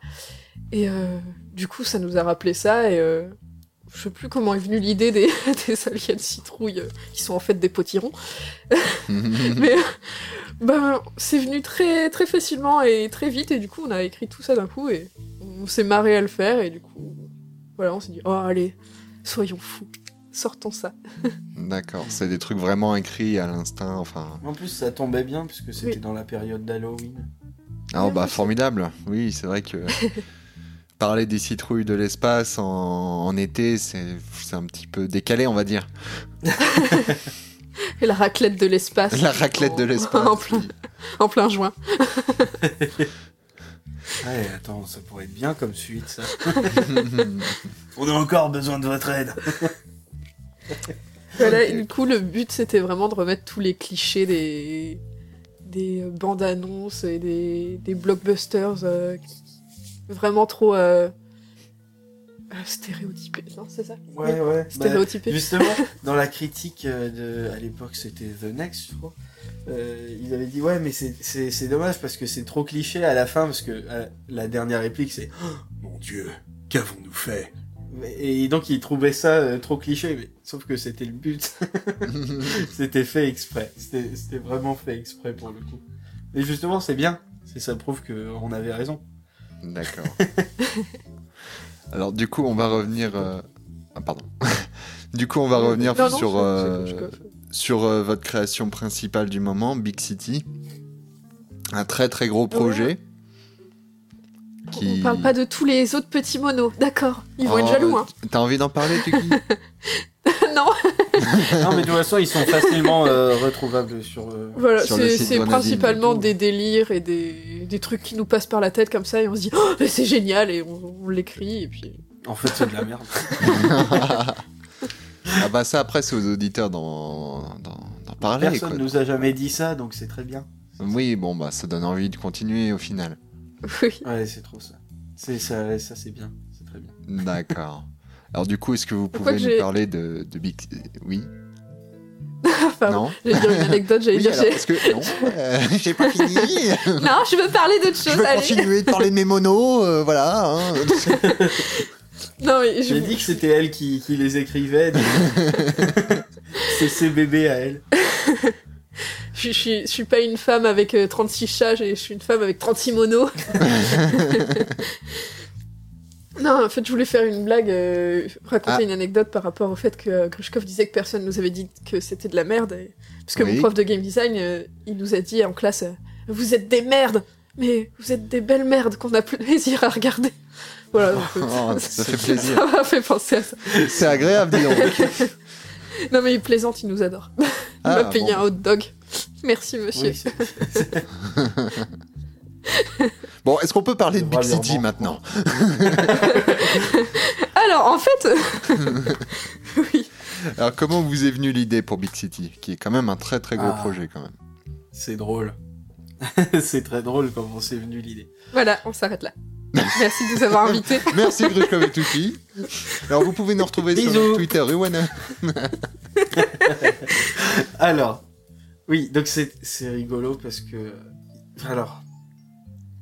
Speaker 3: Et euh, du coup, ça nous a rappelé ça. Et euh, je sais plus comment est venue l'idée des, des aliens citrouilles euh, qui sont en fait des potirons. Mais ben, c'est venu très, très facilement et très vite. Et du coup, on a écrit tout ça d'un coup et on s'est marré à le faire. Et du coup, voilà, on s'est dit, oh allez, soyons fous, sortons ça.
Speaker 2: D'accord, c'est des trucs vraiment écrits à l'instinct, enfin...
Speaker 4: En plus, ça tombait bien, puisque c'était
Speaker 3: Oui.
Speaker 4: dans la période d'Halloween.
Speaker 2: Ah bah formidable, oui, c'est vrai que... Parler des citrouilles de l'espace en, en été, c'est c'est un petit peu décalé, on va dire.
Speaker 3: Et la raclette de l'espace.
Speaker 2: La raclette de l'espace.
Speaker 3: en, plein, en plein juin.
Speaker 4: Ouais, attends, ça pourrait être bien comme suite, ça. On a encore besoin de votre aide.
Speaker 3: Voilà, du coup, le but, c'était vraiment de remettre tous les clichés des, des bandes annonces et des, des blockbusters euh, qui- vraiment trop euh, euh, stéréotypés. Non, c'est ça
Speaker 4: Ouais,
Speaker 3: Oui,
Speaker 4: ouais. Bah,
Speaker 3: Stéréotypés.
Speaker 4: justement, dans la critique euh, de, à l'époque, c'était The Next, je crois. euh, ils avaient dit ouais, mais c'est- c'est c'est dommage parce que c'est trop cliché à la fin parce que euh, la dernière réplique c'est Oh, mon Dieu, qu'avons-nous fait? Et donc ils trouvaient ça euh, trop cliché, mais sauf que c'était le but. c'était fait exprès. C'était c'était vraiment fait exprès pour le coup. Et justement, c'est bien. C'est ça prouve que on avait raison.
Speaker 2: D'accord. Alors du coup, on va revenir... euh, Ah pardon. du coup, on va revenir
Speaker 3: Non, non,
Speaker 2: sur... euh, sur euh, votre création principale du moment, Big City. Un très très gros projet. Qui...
Speaker 3: On parle pas de tous les autres petits monos, d'accord. Ils vont
Speaker 2: Oh,
Speaker 3: être jaloux, hein.
Speaker 2: T'as envie d'en parler, Tuki
Speaker 3: non,
Speaker 4: non, mais de toute façon, ils sont facilement euh, retrouvables sur. euh,
Speaker 3: voilà, c'est principalement des délires et des, des trucs qui nous passent par la tête comme ça et on se dit oh, c'est génial et on, on l'écrit et puis
Speaker 4: En fait, c'est de la merde.
Speaker 2: Ah bah ça, après, c'est aux auditeurs d'en d'en- d'en parler.
Speaker 4: Personne
Speaker 2: quoi.
Speaker 4: nous a jamais dit ça, donc c'est très bien.
Speaker 2: Oui, bon, bah ça donne envie de continuer au final.
Speaker 3: oui.
Speaker 4: Ouais, c'est trop ça. C'est ça, ça c'est bien. C'est très bien.
Speaker 2: D'accord. Alors du coup, est-ce que vous pouvez
Speaker 3: que
Speaker 2: nous
Speaker 3: j'ai-
Speaker 2: parler de, de Big... Oui
Speaker 3: Enfin,
Speaker 2: Non
Speaker 3: J'allais dire une anecdote, j'allais
Speaker 2: Oui,
Speaker 3: dire
Speaker 2: alors,
Speaker 3: j'ai-
Speaker 2: parce que... Non, euh, j'ai pas fini
Speaker 3: Non, je veux parler d'autre
Speaker 2: Je
Speaker 3: chose,
Speaker 2: veux
Speaker 3: allez.
Speaker 2: continuer de parler de mes monos, euh, voilà. hein.
Speaker 3: Non, mais je...
Speaker 4: J'ai dit que c'était elle qui, qui les écrivait. c'est ses bébés à elle.
Speaker 3: je, je suis, je suis pas une femme avec euh, 36 chats, je suis une femme avec 36 monos. Non, en fait, je voulais faire une blague, euh, raconter
Speaker 2: Ah.
Speaker 3: une anecdote par rapport au fait que euh, Grushkov disait que personne nous avait dit que c'était de la merde. et- Parce que
Speaker 2: Oui.
Speaker 3: mon prof de game design, euh, il nous a dit en classe euh, Vous êtes des merdes Mais vous êtes des belles merdes qu'on a plaisir à regarder. Voilà, donc, euh,
Speaker 2: Oh, ça fait plaisir.
Speaker 3: Ça m'a fait penser à ça.
Speaker 2: C'est agréable, dis donc.
Speaker 3: Non, mais il plaisante, il nous adore. Il
Speaker 2: Ah,
Speaker 3: m'a payé
Speaker 2: bon.
Speaker 3: un hot dog. Merci, monsieur.
Speaker 4: Oui,
Speaker 2: Bon, est-ce qu'on peut parler de Big City maintenant
Speaker 3: Alors, en fait. oui.
Speaker 2: Alors, comment vous est venue l'idée pour Big City Qui est quand même un très très gros
Speaker 4: Ah.
Speaker 2: projet, quand même.
Speaker 4: c'est drôle. c'est très drôle comment c'est venu l'idée.
Speaker 3: Voilà, on s'arrête là. Merci de nous avoir invités.
Speaker 2: Merci, Grushkov et Tuki. Alors, vous pouvez nous retrouver sur
Speaker 4: Bisous.
Speaker 2: notre Twitter, Ruana.
Speaker 4: Alors, Oui, donc c'est c'est rigolo parce que alors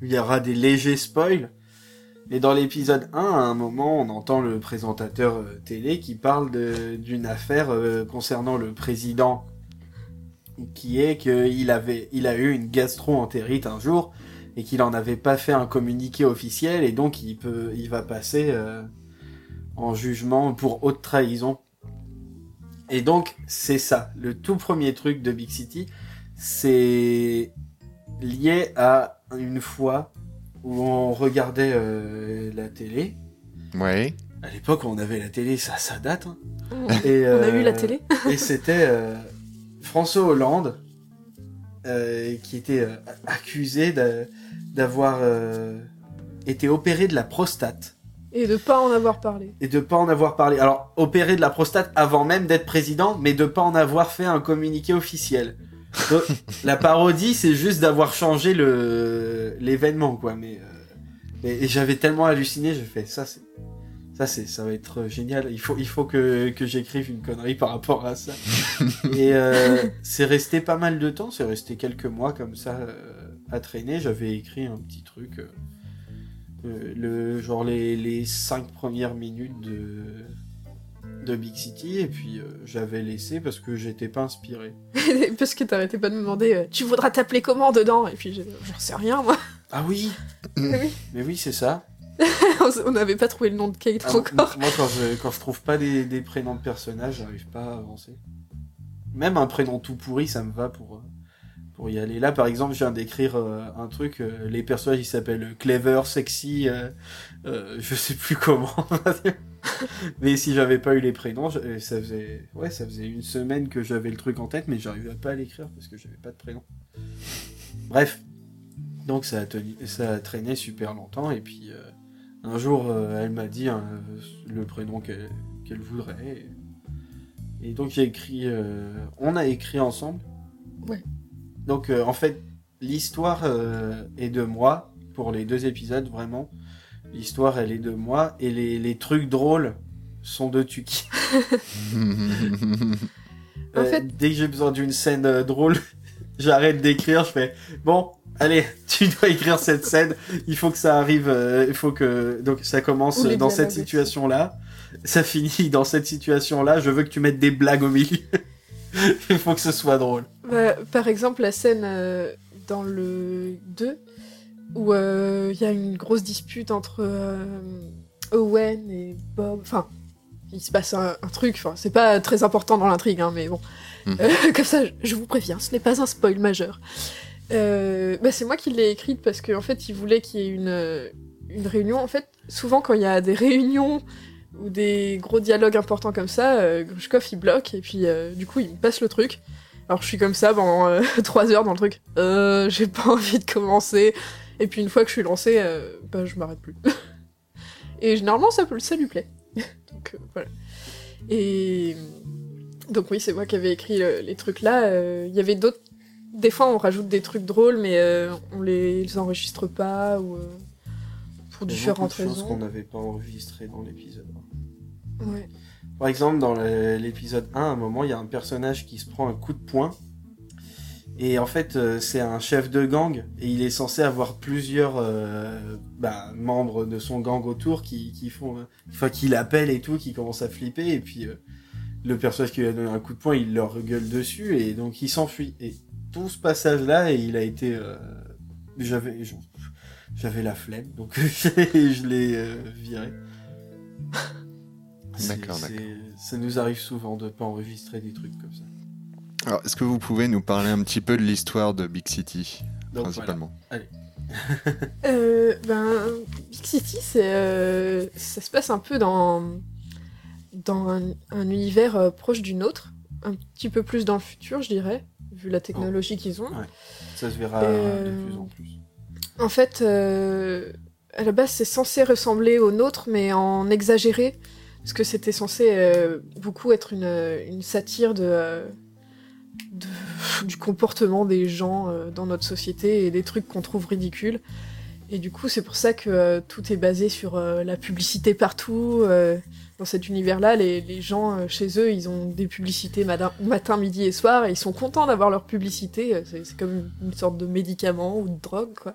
Speaker 4: il y aura des légers spoils. Mais dans l'épisode 1, à un moment, on entend le présentateur euh, télé qui parle d'une affaire euh, concernant le président, qui est qu'il avait, il a eu une gastro-entérite un jour et qu'il en avait pas fait un communiqué officiel et donc il peut, il va passer euh, en jugement pour haute trahison. Et donc c'est ça, le tout premier truc de Big City, c'est lié à une fois où on regardait euh, la télé.
Speaker 2: Ouais.
Speaker 4: À l'époque, où on avait la télé, ça, ça date. hein.
Speaker 3: On
Speaker 4: Et,
Speaker 3: a
Speaker 4: euh,
Speaker 3: eu la télé.
Speaker 4: et c'était euh, François Hollande euh, qui était euh, accusé d'a- d'avoir euh, été opéré de la prostate
Speaker 3: Et de pas en avoir parlé.
Speaker 4: et de pas en avoir parlé. Alors opéré de la prostate avant même d'être président, mais de pas en avoir fait un communiqué officiel. Donc, la parodie, c'est juste d'avoir changé le l'événement, quoi. Mais euh, et, et j'avais tellement halluciné, j'ai fait ça, c'est ça, c'est ça va être génial. Il faut il faut que que j'écrive une connerie par rapport à ça. et euh, c'est resté pas mal de temps, c'est resté quelques mois comme ça euh, à traîner. J'avais écrit un petit truc. euh, euh, le genre les, les cinq premières minutes de de Big City et puis euh, j'avais laissé parce que j'étais pas inspiré.
Speaker 3: Parce que t'arrêtais pas de me demander, euh, tu voudras t'appeler comment dedans? Et puis j'en sais rien, moi.
Speaker 4: Ah oui,
Speaker 3: Mais oui.
Speaker 4: mais oui c'est ça.
Speaker 3: On n'avait pas trouvé le nom de Kate
Speaker 4: Ah,
Speaker 3: encore.
Speaker 4: moi quand je quand je trouve pas des, des prénoms de personnages, j'arrive pas à avancer. Même un prénom tout pourri, ça me va pour euh, pour y aller. Là par exemple, je viens d'écrire euh, un truc. euh, les personnages ils s'appellent Clever, Sexy, euh, euh, je sais plus comment. mais si j'avais pas eu les prénoms, euh, ça faisait ouais ça faisait une semaine que j'avais le truc en tête, mais j'arrivais pas à l'écrire parce que j'avais pas de prénom. Bref, donc ça a tenu, ça a traîné super longtemps et puis. euh, un jour, euh, elle m'a dit hein, le prénom qu'elle voudrait. Et, et donc j'ai écrit, euh, on a écrit ensemble.
Speaker 3: Ouais.
Speaker 4: Donc en fait, l'histoire est de moi pour les deux épisodes vraiment. L'histoire elle est de moi et les, les trucs drôles sont de Tuki.
Speaker 3: En
Speaker 4: Euh,
Speaker 3: fait-
Speaker 4: dès que j'ai besoin d'une scène euh, drôle, j'arrête d'écrire. Je fais bon, allez, tu dois écrire cette scène. Il faut que ça arrive. euh, il faut que donc ça commence dans cette situation là. Ça finit dans cette situation là. Je veux que tu mettes des blagues au milieu. il faut que ce soit drôle.
Speaker 3: Bah, par exemple, la scène euh, dans le 2 où euh, il y a une grosse dispute entre euh, Owen et Bob. Enfin, il se passe un, un truc. Enfin, c'est pas très important dans l'intrigue, hein, mais bon.
Speaker 2: Mhm.
Speaker 3: Euh, comme ça, je- vous préviens, ce n'est pas un spoil majeur. Euh, bah, c'est moi qui l'ai écrite parce qu'en fait, il voulait qu'il y ait une, euh, une réunion. En fait, souvent, quand il y a des réunions ou des gros dialogues importants comme ça, euh, Grushkov il bloque et puis euh, du coup il me passe le truc. Alors je suis comme ça pendant euh, trois heures dans le truc. Euh, j'ai pas envie de commencer. Et puis une fois que je suis lancée, euh, bah je m'arrête plus. et généralement ça, lui plaît. donc euh, voilà. Et donc oui, c'est moi qui avais écrit euh, les trucs là. Euh, Il y avait d'autres. Des fois on rajoute des trucs drôles, mais euh, on les, les enregistre pas ou euh, pour
Speaker 4: Il y a
Speaker 3: différentes
Speaker 4: de choses
Speaker 3: raisons.
Speaker 4: qu'on n'avait pas enregistrées dans l'épisode.
Speaker 3: Ouais.
Speaker 4: Par exemple, dans l'épisode 1, à un moment, il y a un personnage qui se prend un coup de poing. Et en fait, euh, c'est un chef de gang. Et il est censé avoir plusieurs euh, bah, membres de son gang autour qui, qui font. Enfin, qui l'appellent et tout, qui commencent à flipper. Et puis, euh, le personnage qui lui a donné un coup de poing, il leur gueule dessus. Et donc, il s'enfuit. Et tout ce passage-là, il a été. euh, J'avais. J'avais la flemme. Donc, je l'ai euh, viré.
Speaker 2: D'accord, d'accord.
Speaker 4: Ça nous arrive souvent de pas enregistrer des trucs comme ça.
Speaker 2: Alors, est-ce que vous pouvez nous parler un petit peu de l'histoire de Big City,
Speaker 4: Donc
Speaker 2: principalement
Speaker 3: Euh, ben, Big City, c'est, euh, ça se passe un peu dans, dans un, un univers euh, proche du nôtre, un petit peu plus dans le futur, je dirais, vu la technologie qu'ils ont.
Speaker 4: ça se verra
Speaker 3: Euh,
Speaker 4: de plus en plus.
Speaker 3: En fait, euh, à la base, c'est censé ressembler au nôtre, mais en exagéré, parce que c'était censé euh, beaucoup être une, une satire de, euh, de- du comportement des gens euh, dans notre société et des trucs qu'on trouve ridicules. Et du coup, c'est pour ça que euh, tout est basé sur euh, la publicité partout. dans cet univers-là, les, les gens chez eux, ils ont des publicités matin, matin, midi et soir, et ils sont contents d'avoir leur publicité. C'est comme une, sorte de médicament ou de drogue, quoi.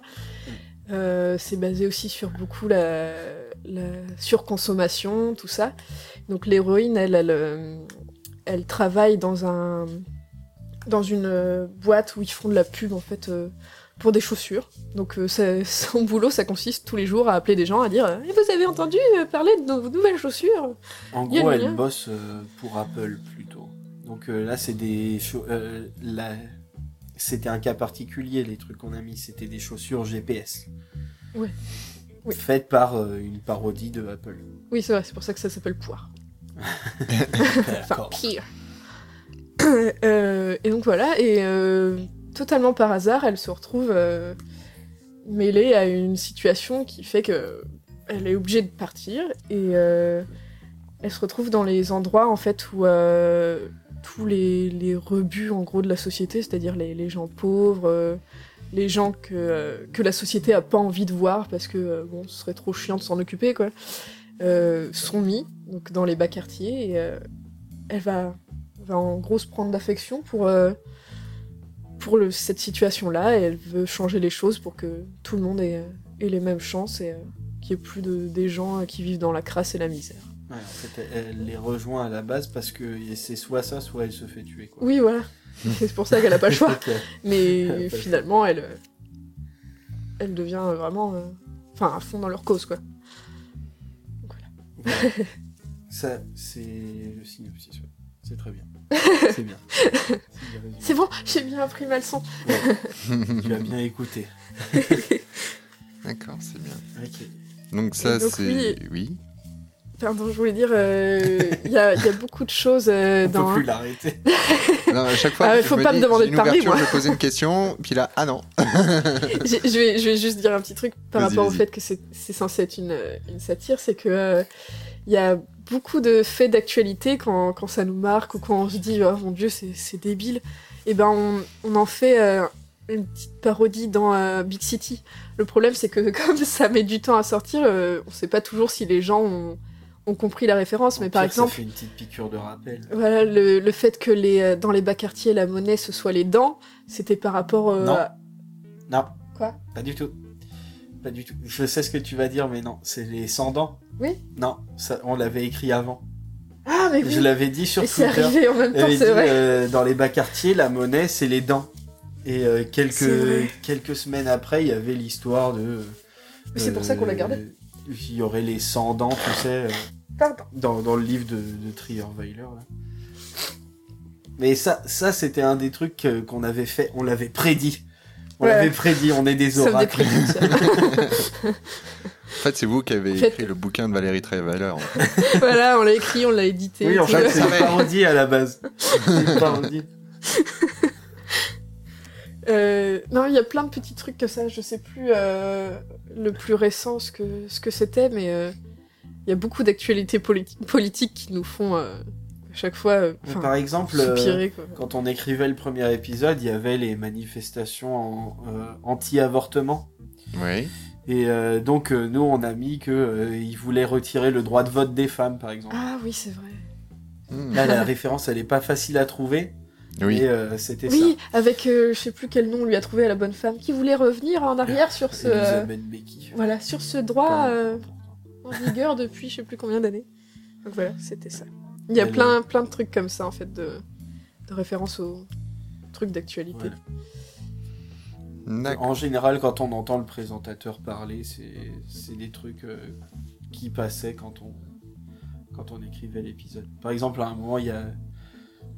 Speaker 3: Euh, c'est basé aussi sur beaucoup la, la surconsommation, tout ça. Donc l'héroïne, elle, elle, elle travaille dans un dans une euh, boîte où ils font de la pub en fait euh, pour des chaussures. Donc euh, ça- son boulot, ça consiste tous les jours à appeler des gens à dire Eh, vous avez entendu parler de nos nouvelles chaussures?
Speaker 4: En gros, elle bosse euh, pour Apple plutôt. Donc euh, là, c'est des c'était un cas particulier. Les trucs qu'on a mis, c'était des chaussures GPS.
Speaker 3: Ouais. Oui.
Speaker 4: Faites par une parodie de Apple.
Speaker 3: Oui, c'est vrai, c'est pour ça que ça s'appelle poire. Enfin, pire. Euh, et donc voilà, et euh, totalement par hasard, elle se retrouve euh, mêlée à une situation qui fait que elle est obligée de partir et euh, elle se retrouve dans les endroits en fait où euh, tous les, les rebuts en gros de la société, c'est-à-dire les, gens pauvres, euh, les gens que, euh, que la société a pas envie de voir parce que euh, bon, ce serait trop chiant de s'en occuper quoi, euh, sont mis donc dans les bas quartiers et euh, elle va va en gros se prendre d'affection pour, euh, pour le, cette situation-là et elle veut changer les choses pour que tout le monde ait, euh, ait les mêmes chances et euh, qu'il n'y ait plus de, des gens qui vivent dans la crasse et la misère.
Speaker 4: Ouais, en fait, elle, les rejoint à la base parce que c'est soit ça, soit elle se fait tuer. Quoi.
Speaker 3: Oui, voilà. c'est pour ça qu'elle n'a pas le choix. Mais finalement, elle, elle devient vraiment euh, enfin, à fond dans leur cause, quoi.
Speaker 4: Voilà. Ça, c'est le synopsis. ouais. C'est très bien. C'est bien. C'est
Speaker 3: bon, j'ai bien appris ma leçon.
Speaker 4: Tu as bien écouté.
Speaker 2: D'accord, c'est bien.
Speaker 4: Ok.
Speaker 2: Donc ça, c'est... Oui.
Speaker 3: Pardon, je voulais dire, euh, il y, a, il y a beaucoup de choses euh,
Speaker 4: On
Speaker 3: dans...
Speaker 4: peut plus l'arrêter.
Speaker 2: Non, à chaque fois,
Speaker 3: Ah,
Speaker 2: je
Speaker 3: faut
Speaker 2: me
Speaker 3: pas me
Speaker 2: dis,
Speaker 3: demander de parler, moi.
Speaker 2: je posais une question, puis là, ah non.
Speaker 3: Je, vais, je vais juste dire un petit truc par rapport au fait que c'est censé être une, une satire, c'est que euh, il y a beaucoup de faits d'actualité quand, quand ça nous marque ou quand on se dit oh mon dieu c'est débile, et ben on, on en fait euh, une petite parodie dans euh, Big City. Le problème c'est que comme ça met du temps à sortir, euh, on sait pas toujours si les gens ont, ont compris la référence, mais par exemple
Speaker 4: Ça fait une petite piqûre de rappel.
Speaker 3: voilà, le, le fait que les, dans les bas quartiers, la monnaie, ce soit les dents, c'était par rapport
Speaker 4: Non.
Speaker 3: à-
Speaker 4: Non.
Speaker 3: Quoi?
Speaker 4: Pas du tout. Pas du tout. Je sais ce que tu vas dire, mais non. C'est les sans dents.
Speaker 3: Oui.
Speaker 4: Non, ça, on l'avait écrit avant.
Speaker 3: Ah, mais oui
Speaker 4: Je l'avais dit sur
Speaker 3: Et c'est
Speaker 4: Twitter.
Speaker 3: arrivé en même temps, c'est vrai.
Speaker 4: euh, dans les bas quartiers, la monnaie, c'est les dents. Et euh,
Speaker 3: C'est
Speaker 4: quelques, quelques semaines après, il y avait l'histoire de.
Speaker 3: Mais c'est pour ça qu'on l'a gardé.
Speaker 4: euh, Il y aurait les 100 dents, tu sais,
Speaker 3: Pardon.
Speaker 4: dans, dans le livre de, de Trierweiler. là. Mais ça, ça c'était un des trucs qu'on avait fait, on l'avait prédit. On
Speaker 3: Ouais.
Speaker 4: l'avait prédit, on est des oracles.
Speaker 2: En fait, c'est vous qui avez
Speaker 3: En fait-
Speaker 2: écrit le bouquin de Valérie Trierweiler.
Speaker 3: voilà, on l'a écrit, on l'a édité.
Speaker 4: Oui, en fait, c'est une parodie à la base. C'est une parodie.
Speaker 3: Euh, non, il y a plein de petits trucs que ça. Je sais plus euh, le plus récent ce que ce que c'était, mais euh, il y a beaucoup d'actualités politi- politiques qui nous font euh, chaque fois euh,
Speaker 4: Par exemple, euh,
Speaker 3: soupirer.
Speaker 4: Quand on écrivait le premier épisode, il y avait les manifestations en, euh, anti-avortement.
Speaker 2: Oui.
Speaker 4: Et euh, donc, euh, nous, on a mis que euh, voulaient retirer le droit de vote des femmes, par exemple.
Speaker 3: Ah oui, c'est vrai.
Speaker 2: Hmm.
Speaker 4: Là, la référence, elle est pas facile à trouver.
Speaker 2: Oui.
Speaker 4: Et euh, c'était
Speaker 3: Oui, avec euh, je sais plus quel nom on lui a trouvé à la bonne femme qui voulait revenir en arrière sur ce euh, voilà sur ce droit euh, en vigueur depuis je sais plus combien d'années. Donc voilà, c'était ça. Il y a plein plein de trucs comme ça en fait de de références aux trucs d'actualité.
Speaker 4: Ouais. En général, quand on entend le présentateur parler, c'est c'est des trucs euh, qui passaient quand on quand on écrivait l'épisode. Par exemple, à un moment, il y a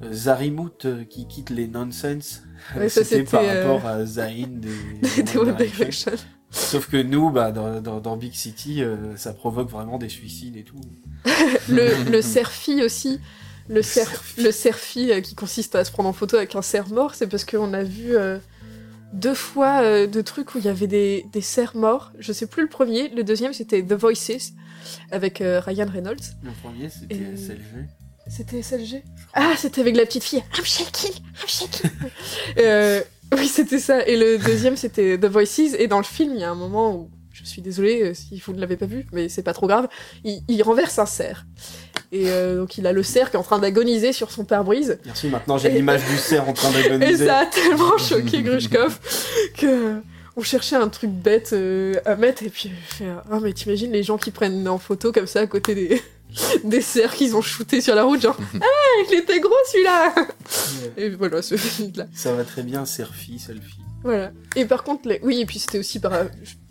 Speaker 4: euh, Zarimut euh, qui quitte les nonsense.
Speaker 3: Ouais, ça,
Speaker 4: c'était par
Speaker 3: euh,
Speaker 4: rapport à Zayn des,
Speaker 3: Des One Direction.
Speaker 4: Sauf que nous, bah, dans, dans, dans Big City, euh, ça provoque vraiment des suicides et tout.
Speaker 3: Le le serfi aussi. Le,
Speaker 4: Le
Speaker 3: cer-
Speaker 4: serfi.
Speaker 3: le serfi euh, qui consiste à se prendre en photo avec un cerf mort, c'est parce qu'on a vu euh, deux fois euh, de trucs où il y avait des, des cerfs morts. Je sais plus le premier. Le deuxième, c'était The Voices avec Ryan Reynolds.
Speaker 4: Le premier, c'était
Speaker 3: Et-
Speaker 4: SLG.
Speaker 3: C'était SLG. Ah, c'était avec la petite fille. I'm shaking, I'm shaking. oui, c'était ça. Et le deuxième, c'était The Voices. Et dans le film, il y a un moment où je suis désolée euh, si vous ne l'avez pas vu, mais c'est pas trop grave. Il, il renverse un cerf. Et euh, donc il a le cerf qui est en train d'agoniser sur son pare-brise.
Speaker 4: Merci, maintenant j'ai l'image du cerf en train
Speaker 3: Et
Speaker 4: d'agoniser.
Speaker 3: ça a tellement choqué Grushkov que on cherchait un truc bête euh, à mettre et puis oh mais t'imagines les gens qui prennent en photo comme ça à côté des des cerfs qu'ils ont shooté sur la route genre ah il était gros celui-là et voilà ce là
Speaker 4: Ça va très bien, selfie, selfie.
Speaker 3: voilà et par contre les... oui et puis c'était aussi par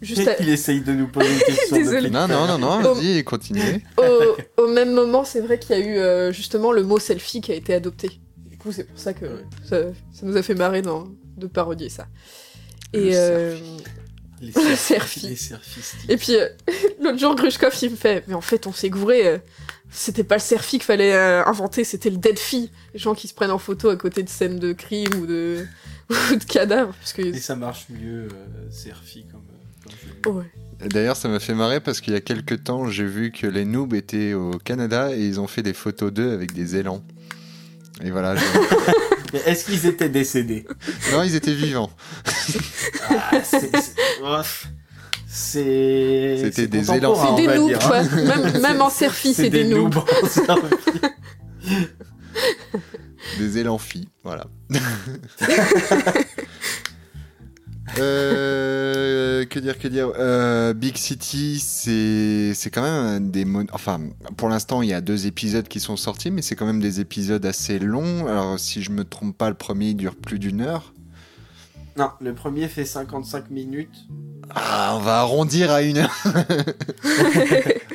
Speaker 3: juste à-
Speaker 4: Il essaye de nous poser une question.
Speaker 3: Désolé.
Speaker 2: Non, non, non, non, vas-y, continuez.
Speaker 3: au, au même moment, c'est vrai qu'il y a eu euh, justement le mot selfie qui a été adopté. Du coup, c'est pour ça que
Speaker 4: Ouais.
Speaker 3: ça, ça nous a fait marrer dans, de parodier ça.
Speaker 4: Le
Speaker 3: Et, euh,
Speaker 4: Les
Speaker 3: selfie.
Speaker 4: Les selfies.
Speaker 3: et puis, euh, l'autre jour, Grushkov, il me fait Mais en fait, on s'est gouré. euh, c'était pas le selfie qu'il fallait euh, inventer, c'était le dead fee. Les gens qui se prennent en photo à côté de scènes de crime ou de, ou de cadavres. Parce que...
Speaker 4: Et ça marche mieux, euh, selfie, comme, euh, comme jeu.
Speaker 3: Ouais.
Speaker 2: D'ailleurs, ça m'a fait marrer parce qu'il y a quelques temps, j'ai vu que les noobs étaient au Canada et ils ont fait des photos d'eux avec des élans. Et voilà. je-
Speaker 4: Mais est-ce qu'ils étaient décédés
Speaker 2: non, ils étaient vivants.
Speaker 4: Ah, c'est- c'est- oh, C'est.
Speaker 2: C'était
Speaker 4: c'est
Speaker 2: des élans.
Speaker 3: C'est des noobs, quoi.
Speaker 4: hein.
Speaker 3: Même, même en selfie, c'est des noobs.
Speaker 4: en selfie.
Speaker 2: Des élans filles, voilà. Euh, que dire, que dire Euh, Big City, c'est c'est quand même des mon- enfin pour l'instant il y a deux épisodes qui sont sortis, mais c'est quand même des épisodes assez longs. Alors si je me trompe pas, le premier dure plus d'une heure.
Speaker 4: Non, le premier fait 55 minutes.
Speaker 2: Ah, on va arrondir à une heure.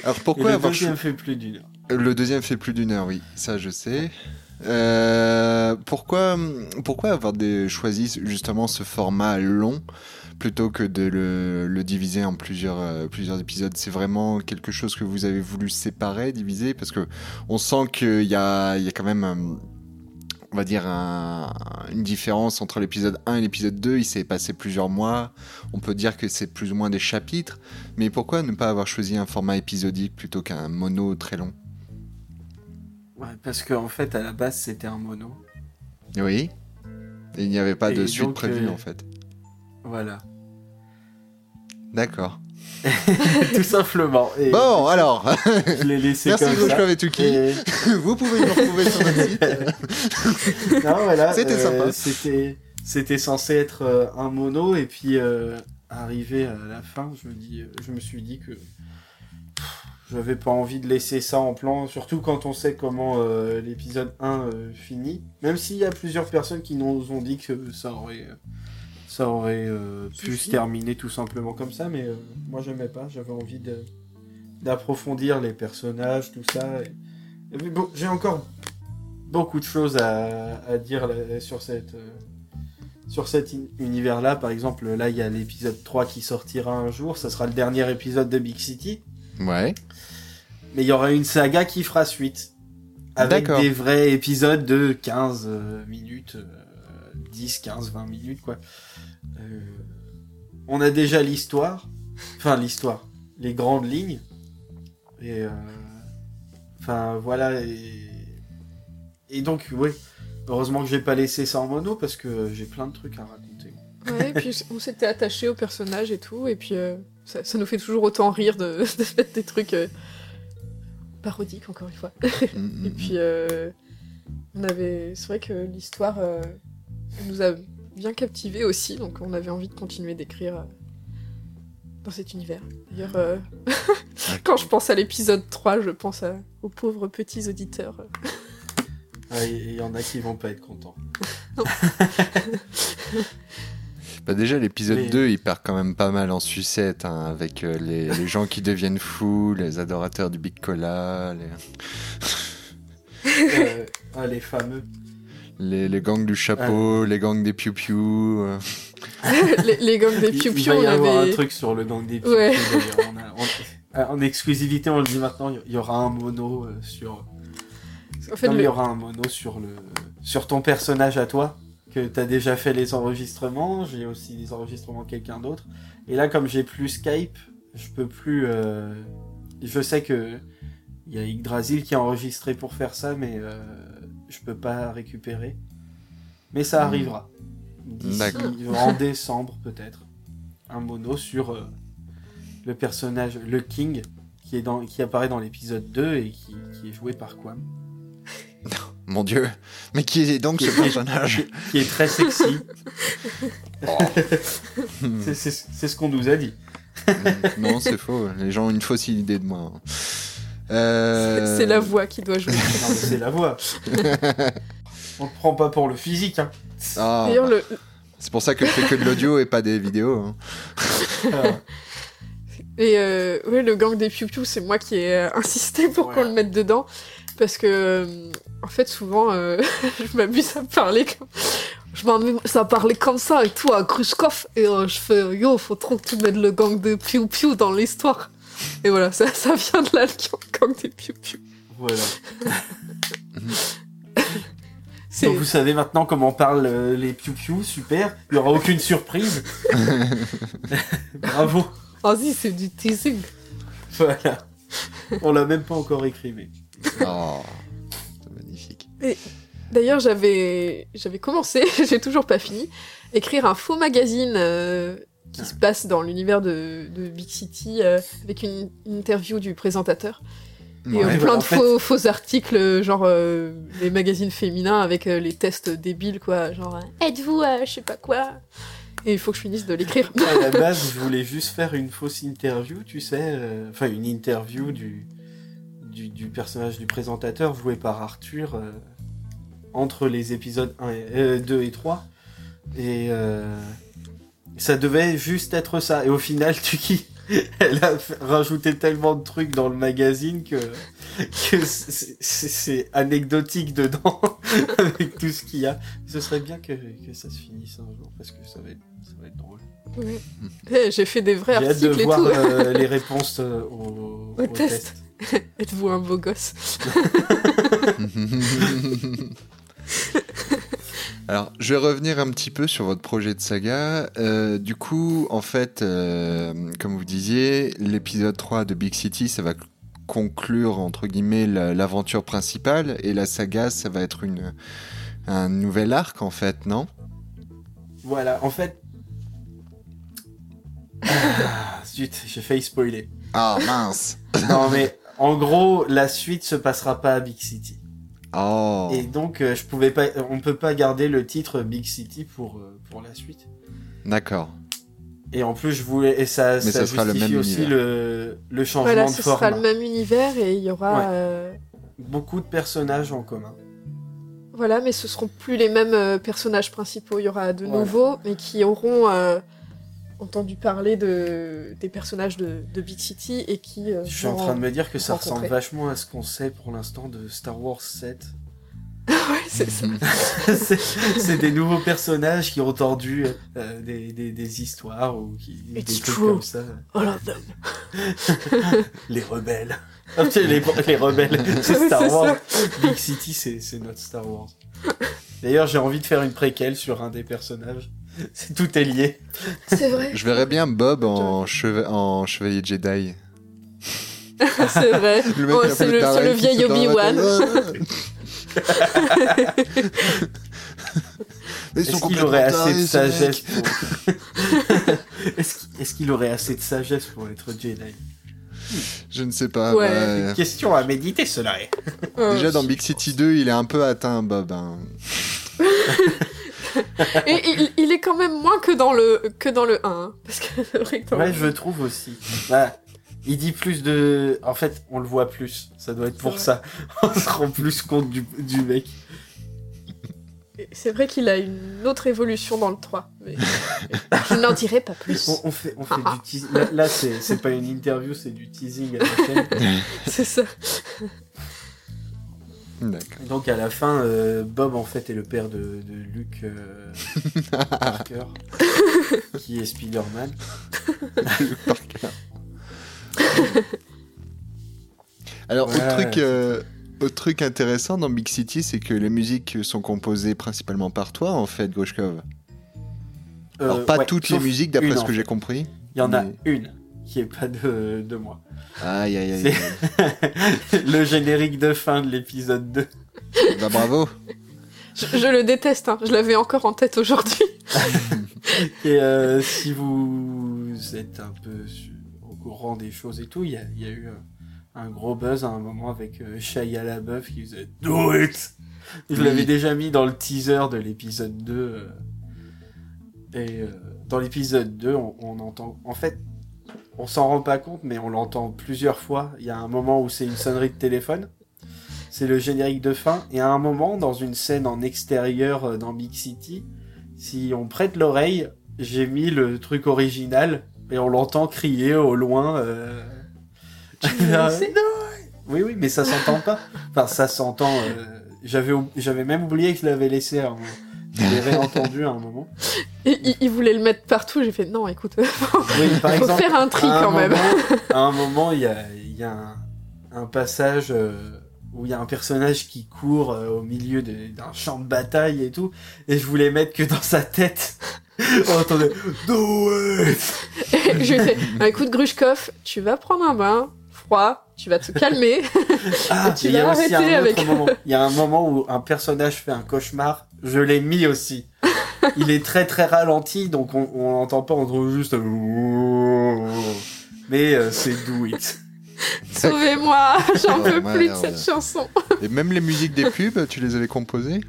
Speaker 2: Alors
Speaker 4: et
Speaker 2: pourquoi
Speaker 4: le
Speaker 2: avoir
Speaker 4: deuxième fait plus d'une heure.
Speaker 2: Le deuxième fait plus d'une heure, oui, ça je sais. Euh, pourquoi, avoir choisi justement ce format long plutôt que de le, diviser en plusieurs, euh, plusieurs épisodes? C'est vraiment quelque chose que vous avez voulu séparer, diviser? Parce que on sent qu'il y a, quand même, euh, on va dire, un- une différence entre l'épisode 1 et l'épisode 2. Il s'est passé plusieurs mois. On peut dire que c'est plus ou moins des chapitres. Mais pourquoi ne pas avoir choisi un format épisodique plutôt qu'un mono très long?
Speaker 4: Ouais, parce qu'en fait, à la base, c'était un mono.
Speaker 2: Oui. Et il n'y avait pas de suite
Speaker 4: donc,
Speaker 2: prévue
Speaker 4: euh,
Speaker 2: en fait.
Speaker 4: Voilà.
Speaker 2: D'accord.
Speaker 4: Tout simplement. Et
Speaker 2: Bon, alors,
Speaker 4: je l'ai laissé
Speaker 2: merci
Speaker 4: comme ça.
Speaker 2: Et Tuki.
Speaker 4: Et-
Speaker 2: Vous pouvez nous retrouver sur notre site.
Speaker 4: Non, voilà,
Speaker 2: C'était
Speaker 4: euh,
Speaker 2: sympa.
Speaker 4: C'était, c'était censé être euh, un mono et puis euh, arrivé à la fin, je me dis, je me suis dit que j'avais pas envie de laisser ça en plan, surtout quand on sait comment euh, l'épisode 1 euh, finit. Même s'il y a plusieurs personnes qui nous ont dit que ça aurait, euh, ça aurait euh, pu se terminer tout simplement comme ça, mais euh, moi j'aimais pas. J'avais envie de d'approfondir les personnages, tout ça. Et- bon, j'ai encore beaucoup de choses à, à dire là- sur cette euh, sur cet univers-là. Par exemple, là, il y a l'épisode 3 qui sortira un jour. Ça sera le dernier épisode de Big City.
Speaker 2: Ouais.
Speaker 4: Mais il y aura une saga qui fera suite. Avec des vrais épisodes de 15 euh, minutes, euh, 10, 15, 20 minutes, quoi. Euh, on a déjà l'histoire. Enfin, l'histoire. Les grandes lignes. Et... euh, Enfin, voilà. Et, et donc, oui. Heureusement que j'ai pas laissé ça en mono parce que j'ai plein de trucs à raconter.
Speaker 3: Ouais, et puis on s'était attaché au personnage et tout, et puis euh, ça, ça nous fait toujours autant rire de, de mettre des trucs parodiques, encore une fois.
Speaker 2: Mm,
Speaker 3: Et puis, euh, on avait. C'est vrai que l'histoire euh, nous a bien captivés aussi, donc on avait envie de continuer d'écrire euh, dans cet univers. D'ailleurs, euh, quand je pense à l'épisode 3, je pense à- aux pauvres petits auditeurs.
Speaker 4: Ah, et Il y en a qui vont pas être contents.
Speaker 2: Bah déjà l'épisode
Speaker 4: Mais-
Speaker 2: 2 il perd quand même pas mal en sucette hein, avec euh, les, les gens qui deviennent fous, les adorateurs du Big Cola, les,
Speaker 4: Euh, ah, les fameux.
Speaker 2: les, les gangs du chapeau, les gangs des piou piou. euh.
Speaker 3: les, les gangs des
Speaker 4: Il-
Speaker 3: piou
Speaker 4: il va y avoir
Speaker 3: avait.
Speaker 4: un truc sur le gang des piou
Speaker 3: Ouais.
Speaker 4: d'ailleurs. On a- on- euh, En exclusivité, on le dit maintenant, il y aura un mono euh, sur.
Speaker 3: En fait,
Speaker 4: Non, mais
Speaker 3: le-
Speaker 4: il y aura un mono sur le sur ton personnage à toi que t'as déjà fait les enregistrements. J'ai aussi des enregistrements de quelqu'un d'autre. Et là, comme j'ai plus Skype, je peux plus. euh, Je sais que il y a Yggdrasil qui a enregistré pour faire ça, mais euh, je peux pas récupérer. Mais ça
Speaker 2: Hmm.
Speaker 4: arrivera. D'ici
Speaker 2: D'accord.
Speaker 4: en décembre peut-être. Un mono sur euh, le personnage, le King, qui, est dans, qui apparaît dans l'épisode 2 et qui, qui est joué par Quam.
Speaker 2: Mon dieu. Mais qui est donc
Speaker 4: Qui
Speaker 2: ce
Speaker 4: est-
Speaker 2: personnage
Speaker 4: Qui, qui est très sexy. C'est- ce qu'on nous a dit.
Speaker 2: Non, c'est faux. Les gens ont une fausse idée de moi. Euh,
Speaker 3: C'est la voix qui doit jouer.
Speaker 4: Non, mais c'est la voix. On te prend pas pour le physique. Hein.
Speaker 2: Ah,
Speaker 3: D'ailleurs, le,
Speaker 2: c'est pour ça que je fais que de l'audio et pas des vidéos. hein.
Speaker 4: Ah,
Speaker 3: Et euh, ouais, le gang des Piu, c'est moi qui ai insisté pour qu'on le mette dedans. Parce que, euh, en fait, souvent, euh, je m'amuse à parler comme... Je m'amuse à parler comme ça et tout à Grushkov. Et euh, je fais, yo, faut trop que tu mettes le gang de Piu Piu dans l'histoire. Et voilà, ça, ça vient de là, le gang des Piu Piu.
Speaker 4: voilà. Donc vous savez maintenant comment parlent euh, les Piu Piu, super. Il y aura aucune surprise. Bravo.
Speaker 3: Vas-y, c'est du teasing.
Speaker 4: Voilà. On l'a même pas encore écrit, mais.
Speaker 2: Oh.
Speaker 3: D'ailleurs, j'avais j'avais commencé, j'ai toujours pas fini, écrire un faux magazine euh, qui se passe dans l'univers de, de Big City euh, avec une, une interview du présentateur et
Speaker 2: Ouais,
Speaker 3: euh, plein
Speaker 4: en
Speaker 3: de
Speaker 4: fait-
Speaker 3: faux, faux articles, genre euh, les magazines féminins avec euh, les tests débiles, quoi, genre euh, êtes-vous, euh, je sais pas quoi. Et il faut que je finisse de l'écrire.
Speaker 4: À la base, je voulais juste faire une fausse interview, tu sais. euh, Enfin, une interview du, du, du personnage du présentateur joué par Arthur euh, entre les épisodes 1 et, euh, 2 et 3. Et euh, ça devait juste être ça. Et au final, Tuki, elle a rajouté tellement de trucs dans le magazine que, que c'est- anecdotique dedans avec tout ce qu'il y a. Ce serait bien que, que ça se finisse un jour parce que ça va être, ça va être drôle.
Speaker 3: Ouais. Eh, J'ai fait des vrais
Speaker 4: J'ai hâte de
Speaker 3: articles et
Speaker 4: voir
Speaker 3: tout.
Speaker 4: euh, les réponses euh, au,
Speaker 3: Au
Speaker 4: au
Speaker 3: test.
Speaker 4: test.
Speaker 3: Êtes-vous un beau gosse?
Speaker 2: Alors, je vais revenir un petit peu sur votre projet de saga. Euh, du coup, en fait, euh, comme vous disiez, l'épisode 3 de Big City, ça va conclure, entre guillemets, la- l'aventure principale. Et la saga, ça va être une, un nouvel arc, en fait, non?
Speaker 4: Voilà, en fait. Ah, zut, j'ai failli spoiler.
Speaker 2: Ah, mince
Speaker 4: Non, mais en gros, la suite se passera pas à Big City.
Speaker 2: Oh
Speaker 4: Et donc, euh, je pouvais pas, on peut pas garder le titre Big City pour, euh, pour la suite.
Speaker 2: D'accord.
Speaker 4: Et en plus, je voulais, et ça,
Speaker 2: Mais
Speaker 4: ça
Speaker 2: ça sera le
Speaker 4: justifie
Speaker 2: même
Speaker 4: aussi le, le changement
Speaker 3: Voilà,
Speaker 4: de
Speaker 3: ce
Speaker 4: format.
Speaker 3: sera le même univers et il y aura...
Speaker 4: Ouais.
Speaker 3: euh,
Speaker 4: Beaucoup de personnages en commun.
Speaker 3: Voilà, mais ce seront plus les mêmes euh, personnages principaux. Il y aura de
Speaker 4: Voilà.
Speaker 3: nouveaux, mais qui auront euh, entendu parler de, des personnages de, de Big City et qui. euh,
Speaker 4: Je suis en train de me dire que ça
Speaker 3: rencontrer.
Speaker 4: ressemble vachement à ce qu'on sait pour l'instant de Star Wars 7.
Speaker 3: ouais, c'est ça.
Speaker 4: c'est des nouveaux personnages qui ont entendu euh, des, des, des histoires ou qui, des
Speaker 3: It's
Speaker 4: trucs
Speaker 3: true.
Speaker 4: comme ça.
Speaker 3: All of them.
Speaker 4: Les rebelles. Ah, putain, les, les rebelles, c'est Star Wars. Big City, c'est notre Star Wars. D'ailleurs, j'ai envie de faire une préquelle sur un des personnages. C'est tout est lié.
Speaker 3: C'est vrai.
Speaker 2: Je verrais bien Bob en, cheva- en chevalier Jedi.
Speaker 3: c'est vrai.
Speaker 2: Le mec,
Speaker 3: Oh, c'est le, c'est le
Speaker 2: qui
Speaker 3: vieil Obi-Wan.
Speaker 4: Est-ce qu'il aurait assez de sagesse pour... Est-ce qu'il aurait assez de sagesse pour être Jedi?
Speaker 2: Je ne sais pas.
Speaker 3: Ouais.
Speaker 2: bah,
Speaker 4: Question à méditer, cela est.
Speaker 2: Déjà dans Big City 2, il est un peu atteint, Bob. hein.
Speaker 3: Et il, il est quand même moins que dans le, que dans le 1. hein, parce que c'est vrai que dans
Speaker 4: Ouais,
Speaker 3: le-
Speaker 4: je trouve aussi. Bah, il dit plus de... En fait, on le voit plus. Ça doit être pour ça. On se rend plus compte du, du mec.
Speaker 3: C'est vrai qu'il a une autre évolution dans le 3. Mais je n'en dirai pas plus.
Speaker 4: On, on fait, on fait du teasing. Là, là, c'est c'est pas une interview, c'est du teasing à la chaîne.
Speaker 3: C'est ça.
Speaker 2: D'accord.
Speaker 4: Donc à la fin, euh, Bob en fait est le père de, de Luke euh, Parker, qui est Spider-Man.
Speaker 2: Alors,
Speaker 4: Ouais.
Speaker 2: autre, truc, euh, autre truc intéressant dans Big City, c'est que les musiques sont composées principalement par toi, en fait, Grushkov. Alors, pas
Speaker 4: ouais,
Speaker 2: toutes les musiques, d'après
Speaker 4: une,
Speaker 2: ce que j'ai compris.
Speaker 4: Il y en a
Speaker 2: mais-
Speaker 4: une qui est pas de, de moi.
Speaker 2: Aïe, aïe, aïe.
Speaker 4: C'est le générique de fin de l'épisode 2.
Speaker 2: aïe. bah, bravo.
Speaker 3: Je, je le déteste, hein. je l'avais encore en tête aujourd'hui.
Speaker 4: Et euh, si vous êtes un peu au courant des choses et tout. Il y a, il y a eu euh, un gros buzz à un moment avec euh, Shia LaBeouf qui faisait Do it Je
Speaker 2: Oui.
Speaker 4: l'avais déjà mis dans le teaser de l'épisode 2. euh, et euh, dans l'épisode 2, on, on entend... En fait, on s'en rend pas compte, mais on l'entend plusieurs fois. Il y a un moment où c'est une sonnerie de téléphone. C'est le générique de fin. Et à un moment, dans une scène en extérieur euh, dans Big City, si on prête l'oreille, j'ai mis le truc original et on l'entend crier au loin. euh,
Speaker 3: laissé
Speaker 4: oui, oui, mais ça s'entend pas. Enfin, ça s'entend. euh, J'avais, j'avais même oublié que je l'avais laissé. Je l'ai réentendu à un moment.
Speaker 3: Et il, il voulait le mettre partout, j'ai fait non, écoute,
Speaker 4: Oui, par
Speaker 3: faut
Speaker 4: exemple,
Speaker 3: faire un tri
Speaker 4: un
Speaker 3: quand même.
Speaker 4: à un moment, il y a, il y a un, un passage euh, où il y a un personnage qui court euh, au milieu de- d'un champ de bataille et tout, et je voulais mettre que dans sa tête. On entendait Do it
Speaker 3: Et je lui ai fait Ah, écoute, Grushkov, tu vas prendre un bain froid, tu vas te calmer.
Speaker 4: Ah,
Speaker 3: Et tu
Speaker 4: et il y a
Speaker 3: l'as
Speaker 4: aussi un
Speaker 3: avec-
Speaker 4: moment. Il y a un moment où un personnage fait un cauchemar. Je l'ai mis aussi. Il est très très ralenti, donc on on l'entend pas, on trouve juste. Mais euh, c'est do it.
Speaker 3: Sauvez-moi, j'en
Speaker 2: Oh,
Speaker 3: peux plus de
Speaker 2: merde.
Speaker 3: cette chanson.
Speaker 2: Et même les musiques des pubs, tu les avais composées?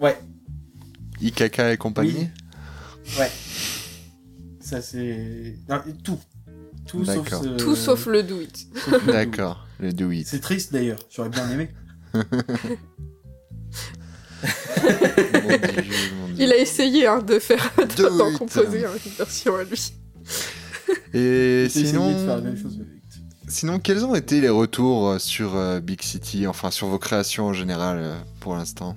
Speaker 4: Ouais.
Speaker 2: IKK et compagnie?
Speaker 4: Ouais. Ça c'est. tout. Tout sauf
Speaker 2: D'accord.
Speaker 4: ce-
Speaker 3: Tout sauf le do it.
Speaker 2: D'accord, le do it.
Speaker 4: C'est triste d'ailleurs, j'aurais bien aimé.
Speaker 2: Mon Dieu, mon Dieu.
Speaker 3: Il a essayé hein, de faire, d'en composer hein, une version à lui.
Speaker 2: Et
Speaker 4: J'ai essayé de faire la
Speaker 2: sinon,
Speaker 4: même chose avec.
Speaker 2: sinon, quels ont été les retours euh, sur euh, Big City, enfin sur vos créations en général euh, pour l'instant?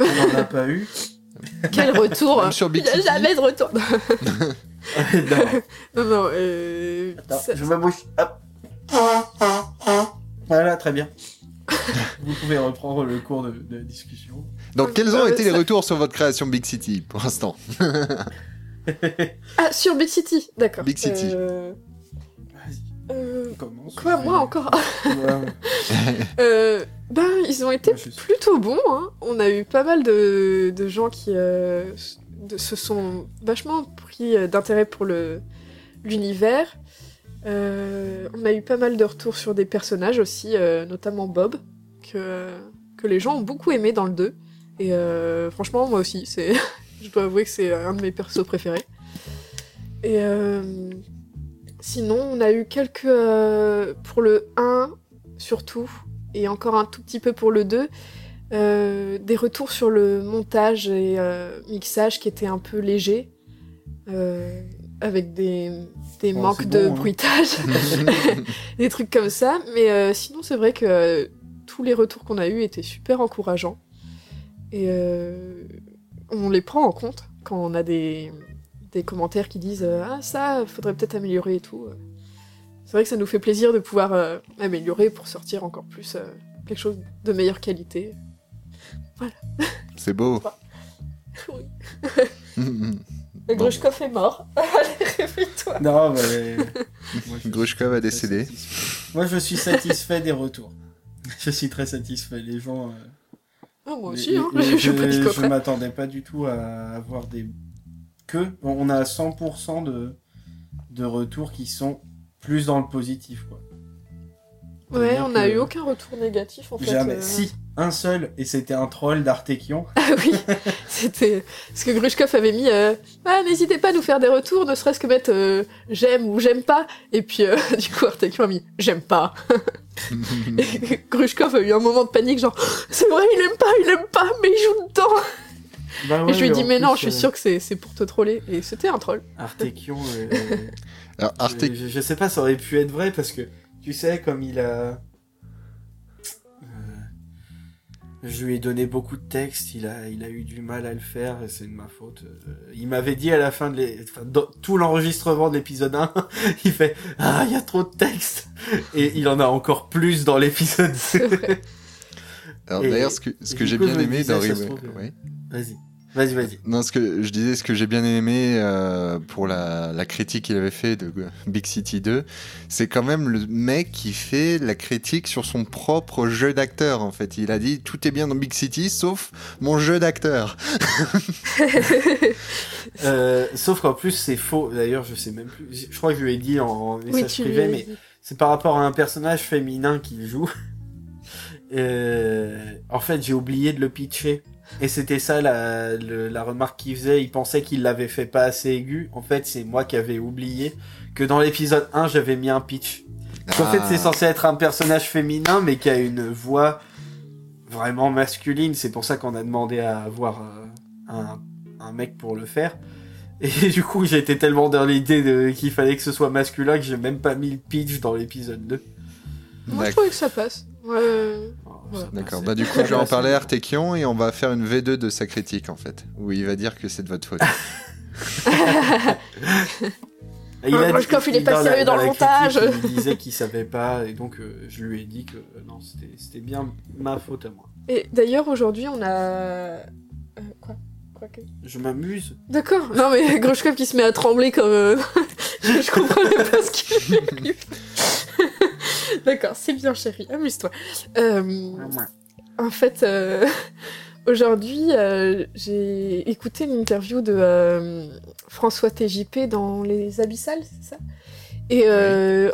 Speaker 4: On n'en a pas eu.
Speaker 3: Quel retour
Speaker 2: Même sur
Speaker 3: Il
Speaker 2: Big
Speaker 3: n'y a
Speaker 2: City
Speaker 3: jamais de retour.
Speaker 4: non,
Speaker 3: non, non, euh...
Speaker 4: attends,
Speaker 3: ça-
Speaker 4: je me bouge. Hop. Voilà, très bien. Vous pouvez reprendre le cours de, de discussion.
Speaker 2: Donc, quels ont
Speaker 3: Euh,
Speaker 2: été les retours sur votre création Big City pour l'instant
Speaker 3: Ah, sur Big City, d'accord.
Speaker 2: Big City.
Speaker 3: Euh...
Speaker 4: Vas-y,
Speaker 3: euh,
Speaker 4: commence.
Speaker 3: Quoi, moi encore
Speaker 4: Ouais.
Speaker 3: Euh, ben, ils ont été plutôt bons. Hein. On a eu pas mal de, de gens qui euh, de- se sont vachement pris euh, d'intérêt pour le l'univers. Euh, on a eu pas mal de retours sur des personnages aussi, euh, notamment Bob, que, que les gens ont beaucoup aimé dans le 2. Et franchement, moi aussi, c'est, je dois avouer que c'est un de mes persos préférés. Et sinon, on a eu quelques... pour le 1, surtout, et encore un tout petit peu pour le 2, euh, des retours sur le montage et euh, mixage qui étaient un peu légers, euh, avec des, des
Speaker 4: Bon,
Speaker 3: manques de
Speaker 4: bon, hein.
Speaker 3: bruitage, des trucs comme ça. Mais sinon, c'est vrai que tous les retours qu'on a eus étaient super encourageants. Et on les prend en compte quand on a des, des commentaires qui disent Ah, ça, faudrait peut-être améliorer et tout. C'est vrai que ça nous fait plaisir de pouvoir euh, améliorer pour sortir encore plus euh, quelque chose de meilleure qualité.
Speaker 2: C'est beau.
Speaker 3: Oui. Le
Speaker 2: Bon.
Speaker 3: Grushkov est mort. Allez, réveille-toi.
Speaker 4: Non, mais. Moi,
Speaker 2: Grushkov a décédé.
Speaker 4: Moi, je suis satisfait des retours. Je suis très satisfait. Les gens. euh,
Speaker 3: Ah, moi
Speaker 4: les-
Speaker 3: aussi, hein.
Speaker 4: les-
Speaker 3: je
Speaker 4: je m'attendais pas du tout à avoir des. Que. On a 100% de, de retours qui sont plus dans le positif, quoi.
Speaker 3: Ouais, on n'a
Speaker 4: que-
Speaker 3: eu aucun retour négatif en fait.
Speaker 4: Jamais.
Speaker 3: euh.
Speaker 4: Si, un seul, et c'était un troll d'Artekion.
Speaker 3: Ah oui, c'était ce que Grushkov avait mis. euh, Ah, n'hésitez pas à nous faire des retours, ne serait-ce que mettre euh, j'aime ou j'aime pas. Et puis du coup, Artekion a mis j'aime pas. Et Grushkov a eu un moment de panique, genre c'est vrai, il aime pas, il aime pas, mais il joue dedans.
Speaker 4: Bah
Speaker 3: et je lui ai dit mais non,
Speaker 4: plus,
Speaker 3: je suis sûr que c'est c'est pour te troller. Et c'était un troll.
Speaker 4: Artekion.
Speaker 2: Alors, Arte...
Speaker 4: je, je- je sais pas, ça aurait pu être vrai parce que tu sais, comme il a. Euh, je lui ai donné beaucoup de textes, il a, il a eu du mal à le faire et c'est de ma faute. Euh, il m'avait dit à la fin de l'é- enfin, dans tout l'enregistrement de l'épisode 1, il fait Ah, il y a trop de textes Et il en a encore plus dans l'épisode 2.
Speaker 3: C'est vrai.
Speaker 2: Alors d'ailleurs, ce que, ce que j'ai bien aimé dans Rewind... ouais.
Speaker 4: Vas-y. Vas-y, vas-y.
Speaker 2: Non, ce que je disais, ce que j'ai bien aimé euh, pour la, la critique qu'il avait fait de Big City 2, c'est quand même le mec qui fait la critique sur son propre jeu d'acteur. En fait, il a dit tout est bien dans Big City sauf mon jeu d'acteur.
Speaker 4: Euh, sauf qu'en plus c'est faux. D'ailleurs, je sais même plus. Je crois que je lui ai dit en
Speaker 3: Oui,
Speaker 4: message
Speaker 3: tu lui
Speaker 4: privé, mais c'est par rapport à un personnage féminin qu'il joue. Euh, en fait, j'ai oublié de le pitcher. Et c'était ça la, le- la remarque qu'il faisait. Il pensait qu'il l'avait fait pas assez aigu. En fait, c'est moi qui avais oublié que dans l'épisode 1, j'avais mis un pitch. En fait,
Speaker 2: Ah.
Speaker 4: c'est censé être un personnage féminin, mais qui a une voix vraiment masculine. C'est pour ça qu'on a demandé à avoir euh, un, un mec pour le faire. Et du coup, j'étais tellement dans l'idée qu'il fallait que ce soit masculin que j'ai même pas mis le pitch dans l'épisode 2.
Speaker 3: Moi, je trouvais que ça passe. Ouais. Ouais.
Speaker 2: D'accord. Bah du coup, je vais en parler à Artekion et on va faire une V2 de sa critique en fait, où il va dire que c'est de votre faute.
Speaker 4: Il a
Speaker 3: qu'il est pas sérieux dans le montage.
Speaker 4: critique, Il disait qu'il savait pas, et donc euh, je lui ai dit que euh, non, c'était c'était bien ma faute à moi.
Speaker 3: Et d'ailleurs, aujourd'hui, on a. euh, quoi? Quoi que-
Speaker 4: Je m'amuse.
Speaker 3: D'accord. Non, mais Grushkov qui se met à trembler comme. euh, je je comprenais pas ce qui lui arrive. D'accord, c'est bien, chérie. Amuse-toi. Euh, en fait, euh, aujourd'hui, euh, j'ai écouté une interview de François TJP dans Les Abyssales, c'est ça? Et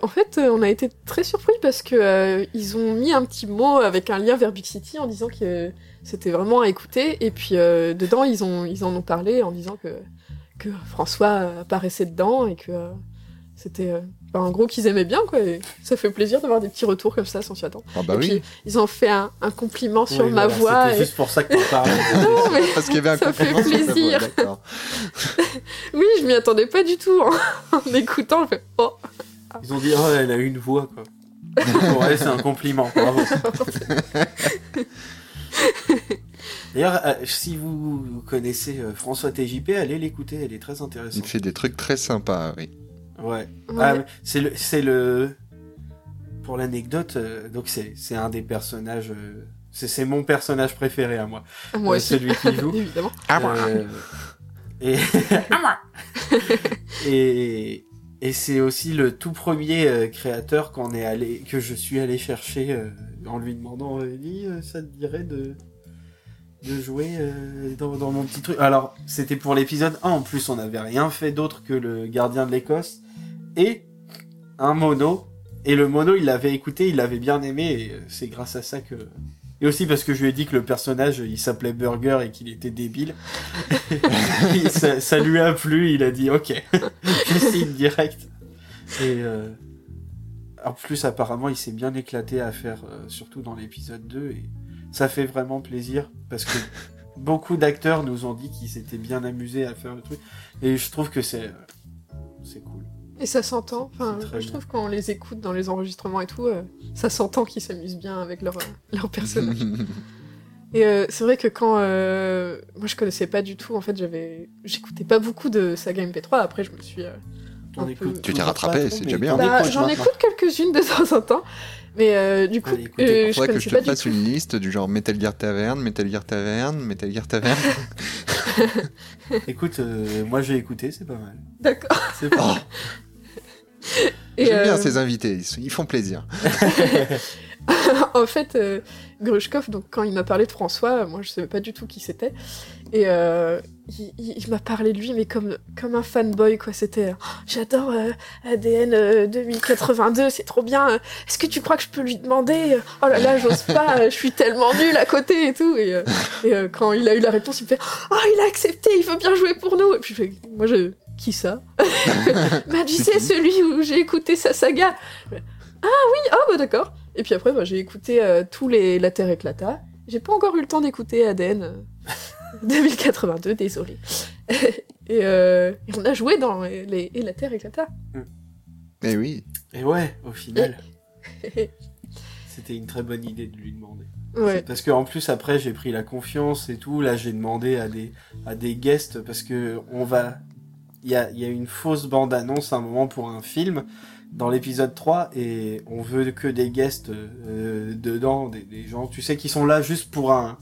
Speaker 3: en fait, on a été très surpris parce que ils ont mis un petit mot avec un lien vers Big City en disant que c'était vraiment à écouter. Et puis dedans, ils ont ils en ont parlé en disant que que François apparaissait dedans et que c'était bah, en gros qu'ils aimaient bien quoi. Et ça fait plaisir d'avoir des petits retours comme ça sans s'y attendre.
Speaker 2: Ah bah
Speaker 3: et
Speaker 2: oui.
Speaker 3: puis ils ont fait un, un compliment sur
Speaker 4: Oui,
Speaker 3: ma
Speaker 4: voilà,
Speaker 3: voix.
Speaker 4: C'était
Speaker 3: et-
Speaker 4: juste pour ça que t'en parlais.
Speaker 3: Non, mais
Speaker 2: Parce qu'il y avait un
Speaker 3: ça fait
Speaker 2: compliment sur voix,
Speaker 3: plaisir.
Speaker 2: d'accord.
Speaker 3: oui, je m'y attendais pas du tout en, en écoutant. Je fais oh.
Speaker 4: Ils ont dit, oh, elle a une voix, quoi. Pour elle, c'est un compliment. Bravo. D'ailleurs, euh, si vous connaissez euh, François TJP, allez l'écouter, elle est très
Speaker 2: Il
Speaker 4: intéressante.
Speaker 2: fait des trucs très sympas, oui.
Speaker 4: Ouais.
Speaker 3: Ouais.
Speaker 4: Ah, c'est le, c'est le, pour l'anecdote, euh, donc c'est, c'est un des personnages, euh, c'est, c'est mon personnage préféré à moi.
Speaker 3: Moi
Speaker 4: Euh,
Speaker 3: aussi.
Speaker 4: celui qui joue.
Speaker 3: Évidemment.
Speaker 4: Euh, et, et, et c'est aussi le tout premier euh, créateur qu'on est allé, que je suis allé chercher euh, en lui demandant, euh, Ellie, euh, ça te dirait de, de jouer euh, dans, dans mon petit truc. Alors, c'était pour l'épisode 1, en plus, on n'avait rien fait d'autre que le gardien de l'Écosse et un mono. Et le mono, il l'avait écouté, il l'avait bien aimé, et euh, c'est grâce à ça que... Et aussi parce que je lui ai dit que le personnage, il s'appelait Burger et qu'il était débile. Ça, ça lui a plu, il a dit ok, je signe direct. Et euh, en plus, apparemment, il s'est bien éclaté à faire, euh, surtout dans l'épisode 2, et ça fait vraiment plaisir parce que beaucoup d'acteurs nous ont dit qu'ils s'étaient bien amusés à faire le truc, et je trouve que c'est.
Speaker 3: Et ça s'entend. Enfin, je
Speaker 4: bien.
Speaker 3: trouve quand on les écoute dans les enregistrements et tout, euh, ça s'entend qu'ils s'amusent bien avec leur, euh, leur personnage. Et euh, c'est vrai que quand euh, moi je connaissais pas du tout, en fait j'avais, j'écoutais pas beaucoup de saga MP3. Après je me suis, euh,
Speaker 4: On
Speaker 3: Un
Speaker 4: écoute
Speaker 3: peu.
Speaker 2: Tu t'es rattrapé, c'est déjà bien.
Speaker 3: bah,
Speaker 4: écoute
Speaker 3: j'en écoute quelques-unes de temps en temps, mais euh, du coup
Speaker 4: Allez, écoutez,
Speaker 3: euh, je
Speaker 2: Faudrait que je te fasse une liste du genre Metal Gear Tavern, Metal Gear Tavern, Metal Gear Tavern.
Speaker 4: Écoute, euh, moi j'ai écouté, c'est pas mal.
Speaker 3: D'accord.
Speaker 4: C'est pas mal.
Speaker 3: Et,
Speaker 2: J'aime bien
Speaker 3: euh,
Speaker 2: ces invités, ils, font plaisir.
Speaker 3: en fait, euh, Grushkov, donc quand il m'a parlé de François, moi je savais pas du tout qui c'était, et euh, il, il- il m'a parlé de lui, mais comme comme un fanboy quoi. C'était, Oh, j'adore euh, ADN euh, 2082, c'est trop bien. Est-ce que tu crois que je peux lui demander Oh là là, j'ose pas, je suis tellement nulle à côté et tout. Et, et, quand il a eu la réponse, il me fait Oh, il a accepté, il veut bien jouer pour nous. Et puis je fais, moi je qui ça Bah tu sais celui où j'ai écouté sa saga. Ah oui, ah bah d'accord. Et puis après, bah, j'ai écouté euh, tous les La Terre éclata. J'ai pas encore eu le temps d'écouter ADN euh, 2082, désolé. et, euh, et on a joué dans les, Et La Terre éclata.
Speaker 2: Eh oui.
Speaker 4: Et ouais, au final, c'était une très bonne idée de lui demander.
Speaker 3: ouais.
Speaker 4: Parce que en plus après j'ai pris la confiance et tout. Là j'ai demandé à des à des guests parce que on va il y a il y a une fausse bande annonce à un moment pour un film dans l'épisode 3 et on veut que des guests euh, dedans des, des gens tu sais qui sont là juste pour un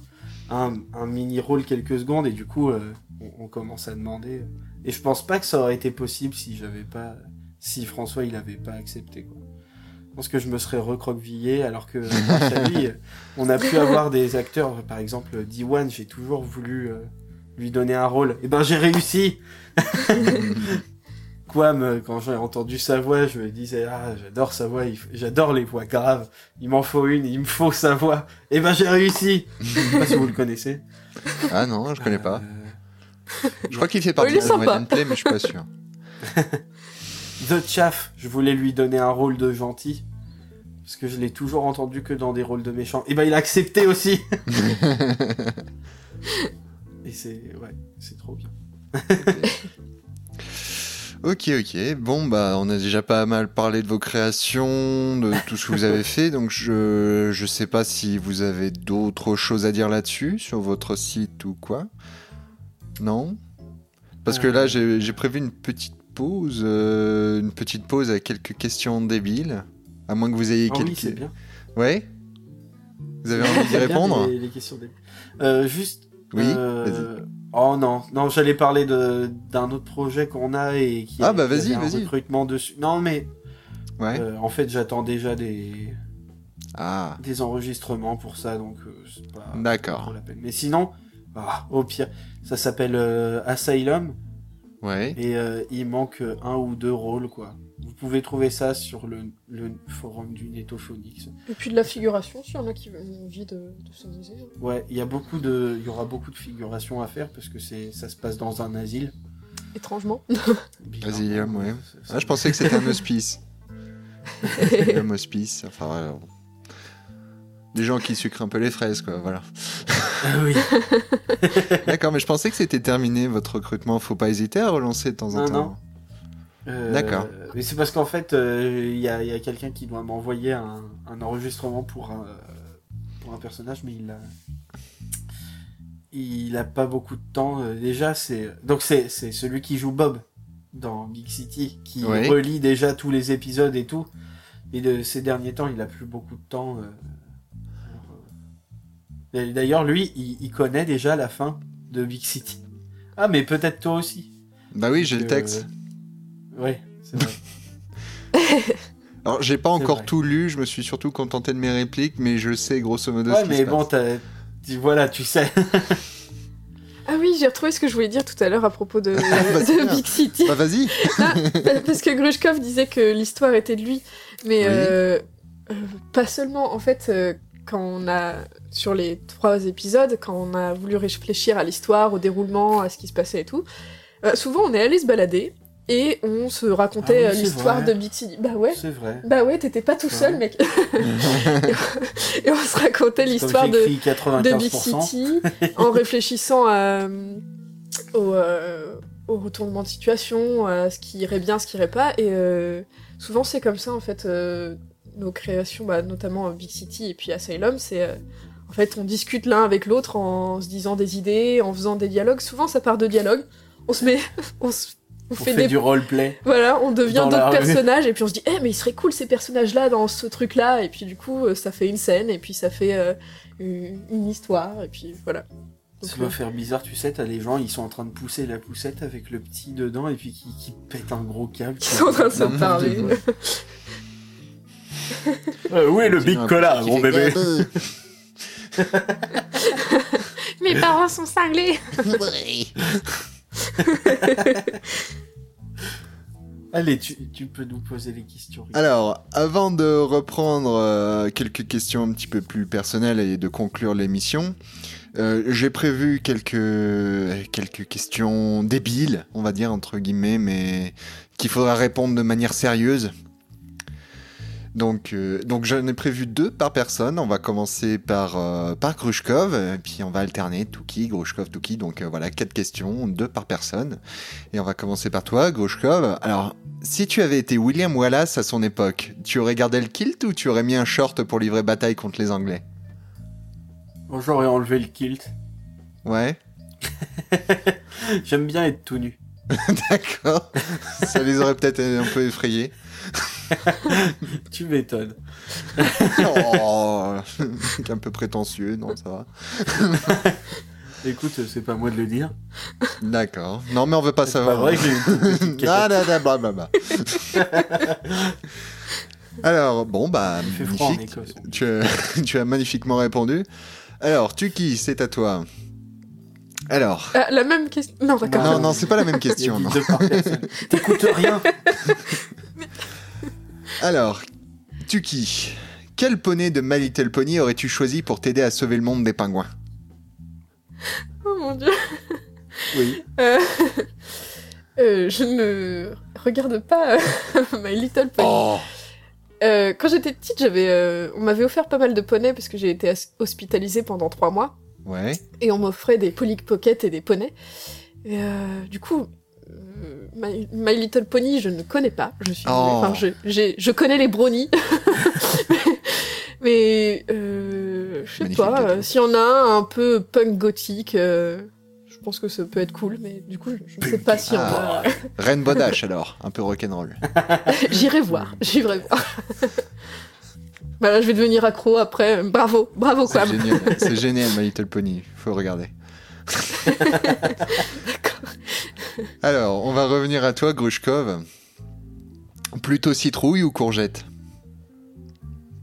Speaker 4: un, un mini rôle quelques secondes et du coup euh, on, on commence à demander. Et je pense pas que ça aurait été possible si j'avais pas, si François il avait pas accepté quoi. Je pense que je me serais recroquevillé alors que à lui, on a pu avoir des acteurs, par exemple Diwan, j'ai toujours voulu euh, lui donner un rôle. Et ben j'ai réussi. Quam, quand j'ai entendu sa voix, je me disais ah j'adore sa voix, j'adore les voix graves. Il m'en faut une, il me faut sa voix. Et ben j'ai réussi. Je sais pas si vous le connaissez.
Speaker 2: Ah non, je connais pas.
Speaker 4: Euh,
Speaker 2: Je crois qu'il fait partie de. One Play, mais je suis pas sûr.
Speaker 4: The Chaff, je voulais lui donner un rôle de gentil. Parce que je l'ai toujours entendu que dans des rôles de méchants. Et ben il a accepté aussi. Et c'est ouais, c'est trop bien.
Speaker 2: Ok, ok. Bon, bah, on a déjà pas mal parlé de vos créations, de tout ce que vous avez fait. Donc, je, je sais pas si vous avez d'autres choses à dire là-dessus, sur votre site ou quoi. Non? Parce que là, j'ai j'ai prévu une petite pause, euh, une petite pause avec quelques questions débiles. À moins que vous ayez
Speaker 4: Ah oui,
Speaker 2: quelques.
Speaker 4: c'est bien.
Speaker 2: ouais Vous avez envie d'y
Speaker 4: bien,
Speaker 2: répondre?
Speaker 4: les, les questions des- Euh, juste.
Speaker 2: Oui,
Speaker 4: euh, Oh non, non, j'allais parler de d'un autre projet qu'on a et qui.
Speaker 2: Ah, bah, vas-y, vas-y.
Speaker 4: Recrutement dessus. Non mais
Speaker 2: Ouais.
Speaker 4: euh, en fait j'attends déjà des
Speaker 2: Ah,
Speaker 4: des enregistrements pour ça donc euh, c'est pas
Speaker 2: d'accord.
Speaker 4: la peine. Mais sinon, ah, au pire, ça s'appelle euh, Asylum
Speaker 2: Ouais.
Speaker 4: et il manque un ou deux rôles quoi. Vous pouvez trouver ça sur le, le forum du Netophonix.
Speaker 3: Et puis de la figuration, s'il y en a qui ont envie de, de s'amuser.
Speaker 4: Ouais, il y a beaucoup de, il y aura beaucoup de figurations à faire parce que c'est, ça se passe dans un asile.
Speaker 3: Étrangement.
Speaker 2: Asylum, ouais. Ah, je pensais que c'était un hospice. Un hospice, enfin. Des gens qui sucrent un peu les fraises, quoi, voilà.
Speaker 4: Ah oui.
Speaker 2: D'accord, mais je pensais que c'était terminé votre recrutement. Faut pas hésiter à relancer de temps en
Speaker 4: Non,
Speaker 2: temps.
Speaker 4: non. Euh,
Speaker 2: D'accord.
Speaker 4: Mais c'est parce qu'en fait, euh, il y a, quelqu'un qui doit m'envoyer un, un enregistrement pour un, pour un personnage, mais il a, il a pas beaucoup de temps. euh, déjà, c'est donc c'est c'est celui qui joue Bob dans Big City, qui
Speaker 2: Ouais.
Speaker 4: relit déjà tous les épisodes et tout. Et de ces derniers temps, il a plus beaucoup de temps. euh, D'ailleurs, lui, il, il connaît déjà la fin de Big City. Ah, mais peut-être toi aussi.
Speaker 2: Bah oui, j'ai le
Speaker 4: Euh, Ouais, c'est vrai.
Speaker 2: Alors, j'ai pas encore
Speaker 4: vrai.
Speaker 2: tout lu, je me suis surtout contenté de mes répliques, mais je sais grosso modo
Speaker 4: ouais,
Speaker 2: ce qui
Speaker 4: mais
Speaker 2: se
Speaker 4: bon,
Speaker 2: passe.
Speaker 4: voilà, tu sais.
Speaker 3: Ah oui, j'ai retrouvé ce que je voulais dire tout à l'heure à propos de,
Speaker 2: Bah,
Speaker 3: de. Big City.
Speaker 2: Bah vas-y
Speaker 3: parce que Grushkov disait que l'histoire était de lui, mais
Speaker 2: Oui.
Speaker 3: euh, euh, pas seulement. En fait, euh, quand on a sur les trois épisodes, quand on a voulu réfléchir à l'histoire, au déroulement, à ce qui se passait et tout, euh, souvent on est allé se balader et on se racontait
Speaker 4: Ah oui,
Speaker 3: euh, l'histoire de Big City. Bah ouais.
Speaker 4: C'est vrai.
Speaker 3: Bah ouais, t'étais pas tout seul, mec. et on se racontait l'histoire de, de Big
Speaker 4: 95%.
Speaker 3: City en réfléchissant à, euh, au, euh, au retournement de situation, à ce qui irait bien, ce qui irait pas. Et euh, souvent, c'est comme ça, en fait, euh, nos créations, bah, notamment Big City et puis Asylum, c'est. en fait, on discute l'un avec l'autre en se disant des idées, en faisant des dialogues. Souvent, ça part de dialogues. On se met. On, se- on
Speaker 4: On
Speaker 3: fait,
Speaker 4: fait
Speaker 3: des
Speaker 4: du roleplay.
Speaker 3: voilà, on devient d'autres personnages et puis on se dit, eh mais il serait cool ces personnages-là dans ce truc-là et puis du coup euh, ça fait une scène et puis ça fait euh, une, histoire et puis voilà.
Speaker 4: Ça doit
Speaker 3: euh,
Speaker 4: faire bizarre, tu sais, t'as les gens, ils sont en train de pousser la poussette avec le petit dedans et puis qui, qui pètent un gros câble.
Speaker 3: Ils sont en train de se parler.
Speaker 4: Euh, où est le
Speaker 2: Qui
Speaker 4: big cola, mon
Speaker 2: qui
Speaker 4: bébé
Speaker 3: Mes parents sont cinglés.
Speaker 4: Allez, tu, peux nous poser les questions.
Speaker 2: Alors, avant de reprendre euh, quelques questions un petit peu plus personnelles et de conclure l'émission, euh, j'ai prévu quelques, quelques questions débiles, on va dire, entre guillemets, mais qu'il faudra répondre de manière sérieuse. Donc, euh, donc j'en ai prévu deux par personne. On va commencer par, euh, par Grushkov, et puis on va alterner Tuki, Grushkov, Tuki. Donc euh, voilà, quatre questions, deux par personne. Et on va commencer par toi, Grushkov. Alors, si tu avais été William Wallace à son époque, tu aurais gardé le kilt ou tu aurais mis un short pour livrer bataille contre les Anglais?
Speaker 4: Bon, J'aurais enlevé le kilt.
Speaker 2: Ouais.
Speaker 4: J'aime bien être tout nu.
Speaker 2: D'accord. Ça les aurait peut-être un peu effrayés.
Speaker 4: Tu m'étonnes.
Speaker 2: Oh, un peu prétentieux, non, ça va.
Speaker 4: Écoute, c'est pas moi de le dire.
Speaker 2: D'accord. Non, mais on veut pas
Speaker 4: C'est pas
Speaker 2: savoir.
Speaker 4: vrai que j'ai une petite quéquette.
Speaker 2: Ah, là, là, blablabla. Alors, bon, bah,
Speaker 4: Il fait froid en
Speaker 2: magnifique.
Speaker 4: Écosse.
Speaker 2: Tu, tu as magnifiquement répondu. Alors, tu qui C'est à toi. Alors.
Speaker 3: Ah, la même question. Non, d'accord.
Speaker 2: Non, non, c'est pas la même question.
Speaker 4: T'écoutes rien.
Speaker 2: Alors, tu qui Quel poney de My Little Pony aurais-tu choisi pour t'aider à sauver le monde des pingouins?
Speaker 3: Oh mon dieu.
Speaker 4: Oui.
Speaker 3: Euh, euh, je ne regarde pas euh, My Little Pony.
Speaker 2: Oh
Speaker 3: Euh, quand j'étais petite, j'avais, euh, on m'avait offert pas mal de poneys parce que j'ai été hospitalisée pendant trois mois
Speaker 2: Ouais.
Speaker 3: et on m'offrait des Polly Pocket et des poneys. Et euh, du coup, euh, My, My Little Pony, je ne connais pas. Je suis,
Speaker 2: Oh.
Speaker 3: enfin, je, j'ai- je connais les brownies, mais euh, je sais
Speaker 2: Magnifique
Speaker 3: pas. euh, S'il y en a un un peu punk gothique, euh, je pense que ça peut être cool. Mais du coup, je ne sais pas s'il y en a.
Speaker 2: Rainbow Dash alors, un peu rock'n'roll.
Speaker 3: J'irai voir, j'irai voir. bah là, je vais devenir accro après. Bravo, bravo
Speaker 2: C'est
Speaker 3: Quam.
Speaker 2: génial, c'est génial My Little Pony, faut regarder. Alors, on va revenir à toi, Grushkov. Plutôt citrouille ou courgette?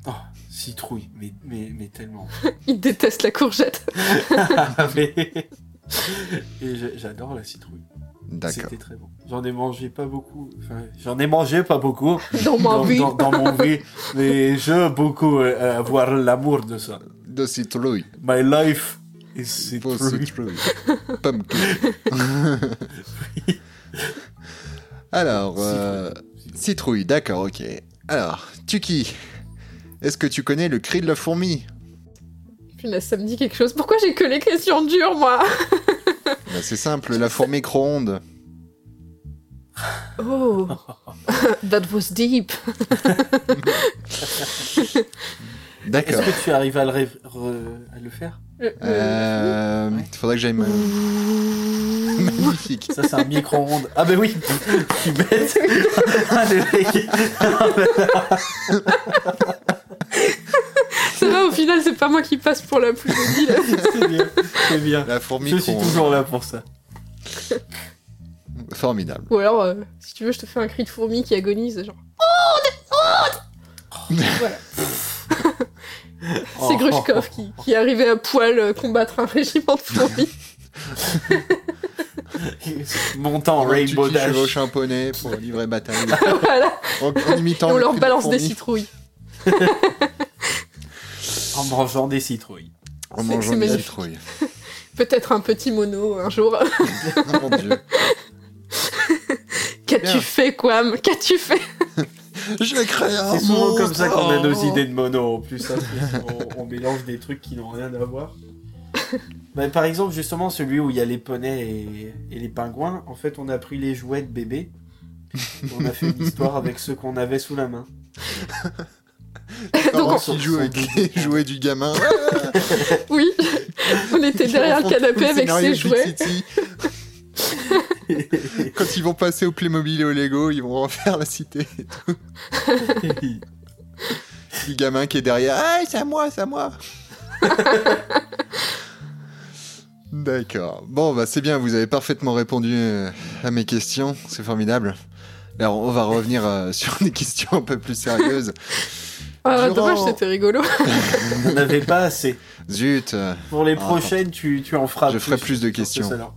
Speaker 4: Oh, citrouille, mais, mais, mais tellement.
Speaker 3: Il déteste la courgette.
Speaker 4: Mais- Et je- j'adore la citrouille.
Speaker 2: D'accord.
Speaker 4: C'était très bon. J'en ai mangé pas beaucoup. Enfin, j'en ai mangé pas beaucoup
Speaker 3: Dans ma
Speaker 4: dans,
Speaker 3: vie.
Speaker 4: dans- dans mon vie, mais je veux beaucoup euh, avoir l'amour de ça.
Speaker 2: De citrouille.
Speaker 4: My life is citrouille.
Speaker 2: citrouille. Pumpkin. Alors, euh, citrouille, d'accord, ok. Alors, Tuki, est-ce que tu connais le cri de la fourmi?
Speaker 3: Punaise, ça me dit quelque chose. Pourquoi j'ai que les questions dures, moi?
Speaker 2: Bah, C'est simple, la fourmi micro-ondes.
Speaker 3: Oh, that was deep.
Speaker 2: D'accord.
Speaker 4: Est-ce que tu arrives à le, ré- re- à le faire
Speaker 3: Euh,
Speaker 2: Euh, faudrait que j'aille me... Magnifique.
Speaker 4: Ça, c'est un micro-ondes. Ah, ben oui Je suis bête Ah, le mec
Speaker 3: final, c'est pas moi qui passe pour la plus débile.
Speaker 4: C'est bien, c'est bien.
Speaker 2: La fourmi
Speaker 4: Je suis toujours là pour ça.
Speaker 2: Formidable.
Speaker 3: Ou alors, euh, si tu veux, je te fais un cri de fourmi qui agonise, genre. Voilà. C'est Grushkov qui, qui est arrivé à poil euh, combattre un régiment de fourmis.
Speaker 4: Montant
Speaker 2: Tu
Speaker 4: Rainbow Dash.
Speaker 2: chevauche un poney pour livrer bataille.
Speaker 3: voilà.
Speaker 2: En, en imitant
Speaker 3: Et on
Speaker 2: le
Speaker 3: leur balance des citrouilles.
Speaker 4: En mangeant des citrouilles.
Speaker 2: En
Speaker 3: C'est-
Speaker 2: mangeant des
Speaker 3: magnifique.
Speaker 2: citrouilles.
Speaker 3: Peut-être un petit mono un jour.
Speaker 2: Oh mon dieu.
Speaker 3: Qu'as-tu fait, Quam Qu'as-tu fait?
Speaker 2: Je vais créer un
Speaker 4: C'est souvent comme ça qu'on a nos idées de mono. En plus, hein, on, on mélange des trucs qui n'ont rien à voir. Bah, par exemple, justement, celui où il y a les poneys et, et les pingouins, en fait, on a pris les jouets de bébé. On a fait une histoire avec ceux qu'on avait sous la main.
Speaker 3: Donc,
Speaker 2: qui jouent avec les jouets du gamin.
Speaker 3: Oui, on était derrière le canapé avec ses jouets.
Speaker 2: Quand ils vont passer au Playmobil et au Lego, ils vont refaire la cité. et tout. Le gamin qui est derrière. Ah, c'est à moi, c'est à moi. D'accord. Bon, bah c'est bien, vous avez parfaitement répondu euh, à mes questions. C'est formidable. Alors, on va revenir euh, sur des questions un peu plus sérieuses.
Speaker 3: Ah,
Speaker 2: Durant-
Speaker 3: dommage, c'était rigolo.
Speaker 4: On n'avait pas assez.
Speaker 2: Zut.
Speaker 4: Pour les
Speaker 2: Ah,
Speaker 4: prochaines, tu, tu en feras
Speaker 2: Je ferai plus de
Speaker 4: que
Speaker 2: questions.
Speaker 4: ça.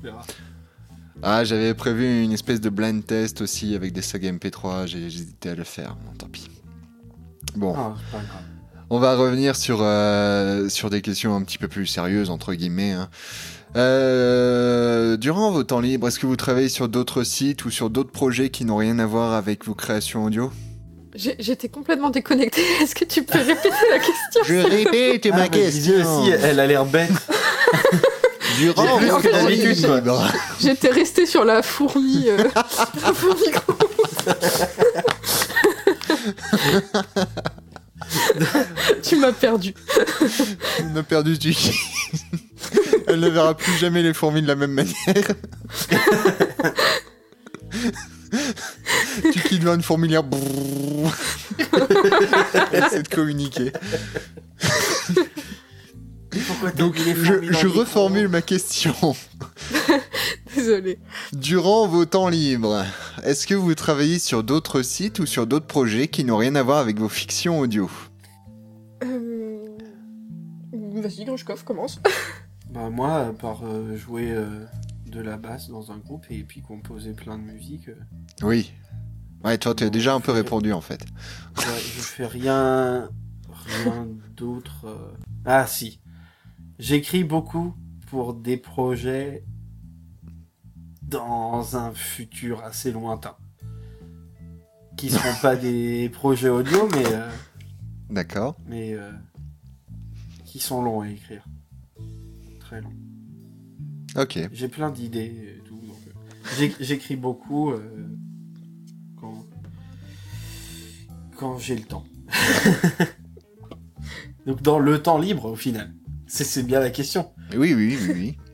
Speaker 2: Ah, j'avais prévu une espèce de blind test aussi avec des sagas MP3. J'ai hésité à le faire. Bon, tant pis. Bon.
Speaker 4: Ah, c'est pas grave.
Speaker 2: On va revenir sur, euh, sur des questions un petit peu plus sérieuses, entre guillemets. hein. Euh, durant vos temps libres, est-ce que vous travaillez sur d'autres sites ou sur d'autres projets qui n'ont rien à voir avec vos créations audio?
Speaker 3: J'étais complètement déconnectée. Est-ce que tu peux répéter la question
Speaker 2: Je répète
Speaker 4: Ah, mais Lizzie aussi, elle a l'air bête.
Speaker 2: Durant
Speaker 3: plus que
Speaker 4: d'habitude,
Speaker 3: J'étais restée sur la fourmi. euh, la fourmi tu m'as perdu.
Speaker 2: on a perdu du Elle ne verra plus jamais les fourmis de la même manière. Tu cliques devant une fourmilière. Essaie de communiquer. Donc, je,
Speaker 4: dans
Speaker 2: reformule ma question.
Speaker 3: Désolée.
Speaker 2: Durant vos temps libres, est-ce que vous travaillez sur d'autres sites ou sur d'autres projets qui n'ont rien à voir avec vos fictions audio?
Speaker 3: Euh... Vas-y, Grushkov, commence.
Speaker 4: Bah moi, à part euh, jouer euh, de la basse dans un groupe et puis composer plein de musique, euh,
Speaker 2: Oui. Ouais, toi, tu as déjà un peu répondu en fait.
Speaker 4: ouais, je fais rien, rien d'autre. euh. Ah si, j'écris beaucoup pour des projets dans un futur assez lointain, qui seront pas des projets audio, mais euh,
Speaker 2: D'accord.
Speaker 4: mais euh, qui sont longs à écrire, très longs.
Speaker 2: Ok.
Speaker 4: J'ai plein d'idées et tout. donc, euh, J'écris beaucoup euh, quand j'ai le temps. donc dans le temps libre au final. C'est bien la question.
Speaker 2: Oui, oui, oui, oui.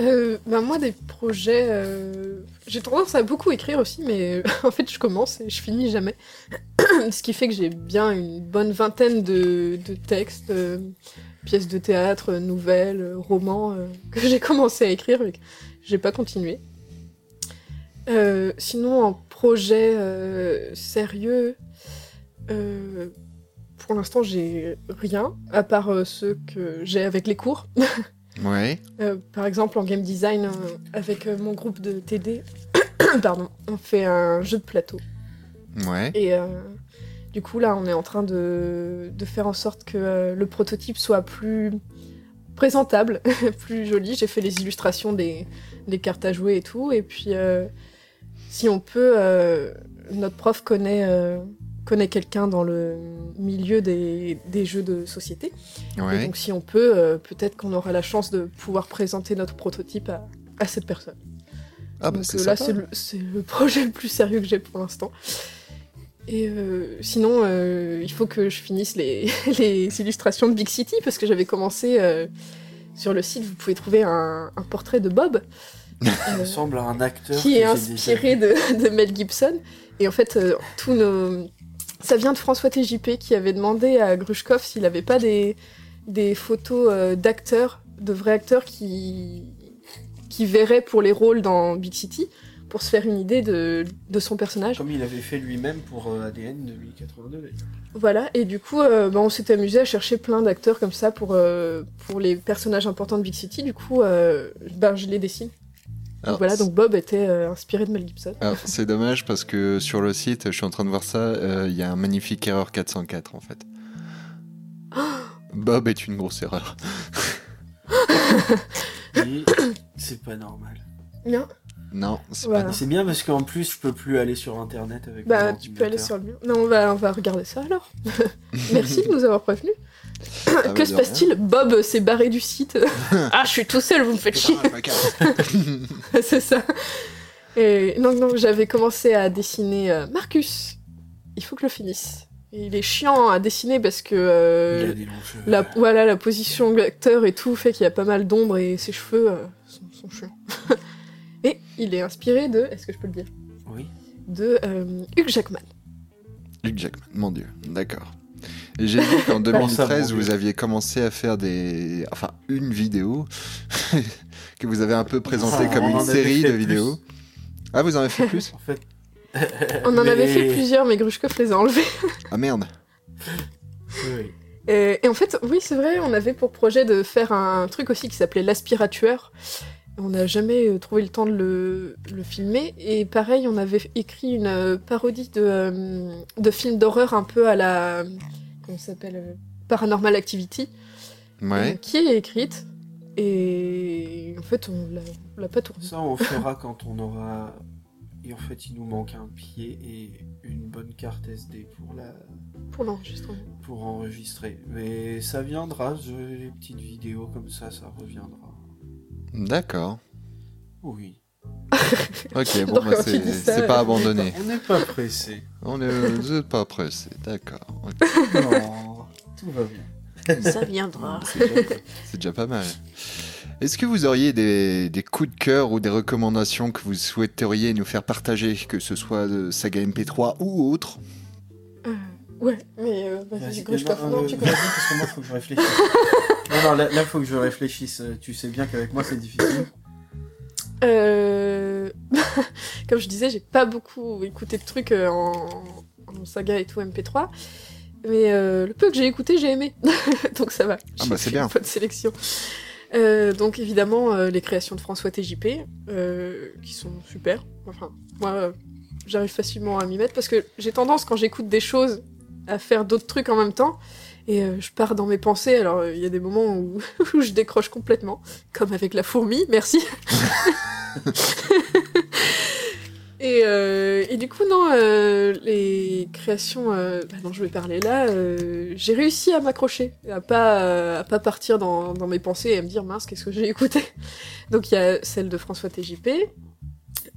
Speaker 3: Euh, bah moi, des projets... euh, J'ai tendance à beaucoup écrire aussi, mais en fait, je commence et je finis jamais. Ce qui fait que j'ai bien une bonne vingtaine de, de textes, euh, pièces de théâtre, euh, nouvelles, euh, romans, euh, que j'ai commencé à écrire, mais que j'ai pas continué. Euh, sinon, en projet euh, sérieux, euh, pour l'instant, j'ai rien, à part euh, ceux que j'ai avec les cours.
Speaker 2: Ouais.
Speaker 3: Euh, par exemple, en game design, euh, avec mon groupe de TD, pardon, on fait un jeu de plateau.
Speaker 2: Ouais.
Speaker 3: Et du coup, là, on est en train de, de faire en sorte que le prototype soit plus présentable, plus joli. J'ai fait les illustrations des, des cartes à jouer et tout. Et puis, euh, si on peut, euh, notre prof connaît, euh, connaît quelqu'un dans le milieu des, des jeux de société. Et
Speaker 2: Ouais.
Speaker 3: donc, si on peut, euh, peut-être qu'on aura la chance de pouvoir présenter notre prototype à, à cette personne.
Speaker 2: Ah bah
Speaker 3: donc euh, là, c'est le, c'est le projet le plus sérieux que j'ai pour l'instant. Et euh, sinon, euh, il faut que je finisse les, les illustrations de Big City parce que j'avais commencé euh, sur le site. Vous pouvez trouver un, un portrait de Bob
Speaker 4: Il
Speaker 3: euh,
Speaker 4: ressemble à un acteur
Speaker 3: qui est inspiré de, de Mel Gibson. Et en fait, euh, tous nos... ça vient de François TJP qui avait demandé à Grushkov s'il n'avait pas des, des photos euh, d'acteurs, de vrais acteurs qui... qui verraient pour les rôles dans Big City pour se faire une idée de, de son personnage.
Speaker 4: Comme il avait fait lui-même pour euh, ADN 2082. d'ailleurs.
Speaker 3: Voilà, et du coup, euh, bah, on s'était amusé à chercher plein d'acteurs comme ça pour, euh, pour les personnages importants de Big City. Du coup, euh, ben, je les dessine.
Speaker 2: Alors,
Speaker 3: voilà, donc Bob était euh, inspiré de Mel Gibson.
Speaker 2: alors, c'est dommage parce que sur le site, je suis en train de voir ça, euh, il y a un magnifique erreur 404 en fait. Bob est une grosse erreur.
Speaker 4: C'est pas normal.
Speaker 3: Bien.
Speaker 2: Non, c'est
Speaker 3: Voilà.
Speaker 4: C'est bien parce qu'en plus, je peux plus aller sur internet avec
Speaker 3: Bah, tu peux aller sur le mien. Non, on va, on va regarder ça alors. Merci de nous avoir prévenus.
Speaker 2: Ah,
Speaker 3: que se passe-t-il Bob s'est barré du site. ah, je suis tout seul, vous me faites chier.
Speaker 2: rien.
Speaker 3: C'est ça. Et non, non, j'avais commencé à dessiner euh, Marcus. Il faut que je le finisse. Et il est chiant à dessiner parce que euh,
Speaker 4: Il a des longs cheveux.
Speaker 3: la, voilà, la position de l'acteur et tout fait qu'il y a pas mal d'ombre et ses cheveux euh, sont, sont chiants. et il est inspiré de, est-ce que je peux le dire?
Speaker 4: Oui.
Speaker 3: De euh, Hugh Jackman.
Speaker 2: Hugh Jackman, mon dieu, d'accord. J'ai vu qu'en
Speaker 4: Comment ça,
Speaker 2: 2013,
Speaker 4: mon
Speaker 2: vous aviez commencé à faire des. Enfin, une vidéo que vous avez un peu présentée
Speaker 4: Ah,
Speaker 2: comme une série de
Speaker 4: plus.
Speaker 2: vidéos. Ah, vous en avez fait plus
Speaker 4: En fait.
Speaker 3: On en
Speaker 4: Mais-
Speaker 3: avait fait plusieurs, mais Grushkov les a enlevés.
Speaker 2: Ah merde
Speaker 4: Oui, oui.
Speaker 3: Et, et en fait, oui, c'est vrai, on avait pour projet de faire un truc aussi qui s'appelait l'aspiratueur. On n'a jamais euh, trouvé le temps de le, le filmer. Et pareil, on avait écrit une euh, parodie de, euh, de film d'horreur un peu à la. Ça s'appelle euh, Paranormal Activity. euh,
Speaker 2: Ouais.
Speaker 3: qui est écrite. Et en fait, on l'a- on l'a pas tourné.
Speaker 4: Ça, on fera quand on aura. Et en fait, il nous manque un pied et une bonne carte SD pour la
Speaker 3: Pour l'enregistrement.
Speaker 4: pour enregistrer. Mais ça viendra, je... les petites vidéos comme ça, ça reviendra.
Speaker 2: D'accord.
Speaker 4: Oui.
Speaker 2: Ok, bon, bah, c'est
Speaker 3: dis ça,
Speaker 2: c'est pas abandonné.
Speaker 4: On n'est pas pressé.
Speaker 2: On est vous êtes pas pressé, d'accord.
Speaker 4: Non, tout va bien.
Speaker 3: Ça viendra.
Speaker 2: C'est déjà, c'est déjà pas mal. Est-ce que vous auriez des, des coups de cœur ou des recommandations que vous souhaiteriez nous faire partager, que ce soit de saga MP3 ou autre?
Speaker 3: Euh, ouais, mais euh, vas-y,
Speaker 4: Vas-y,
Speaker 3: Grushkov,
Speaker 4: non,
Speaker 3: non,
Speaker 4: euh,
Speaker 3: tu
Speaker 4: vas-y, parce que moi, faut que je réfléchisse. non, non, là, là, faut que je réfléchisse. Tu sais bien qu'avec moi, c'est difficile.
Speaker 3: Euh... Comme je disais, j'ai pas beaucoup écouté de trucs euh, en... en saga et tout MP3. Mais euh, le peu que j'ai écouté, j'ai aimé. donc ça va.
Speaker 2: Ah
Speaker 3: J'ai
Speaker 2: bah, c'est bien.
Speaker 3: Une bonne sélection. Euh, donc évidemment, euh, les créations de François TJP, euh, qui sont super. Enfin, moi, j'arrive facilement à m'y mettre parce que j'ai tendance, quand j'écoute des choses, à faire d'autres trucs en même temps. Et euh, je pars dans mes pensées. Alors, euh, il y a des moments où, où je décroche complètement, comme avec la fourmi, merci. et, euh, et du coup, non, euh, les créations euh, bah, dont je vais parler là, euh, j'ai réussi à m'accrocher, à pas, euh, à pas partir dans, dans mes pensées et à me dire mince, qu'est-ce que j'ai écouté. Donc, il y a celle de François TJP.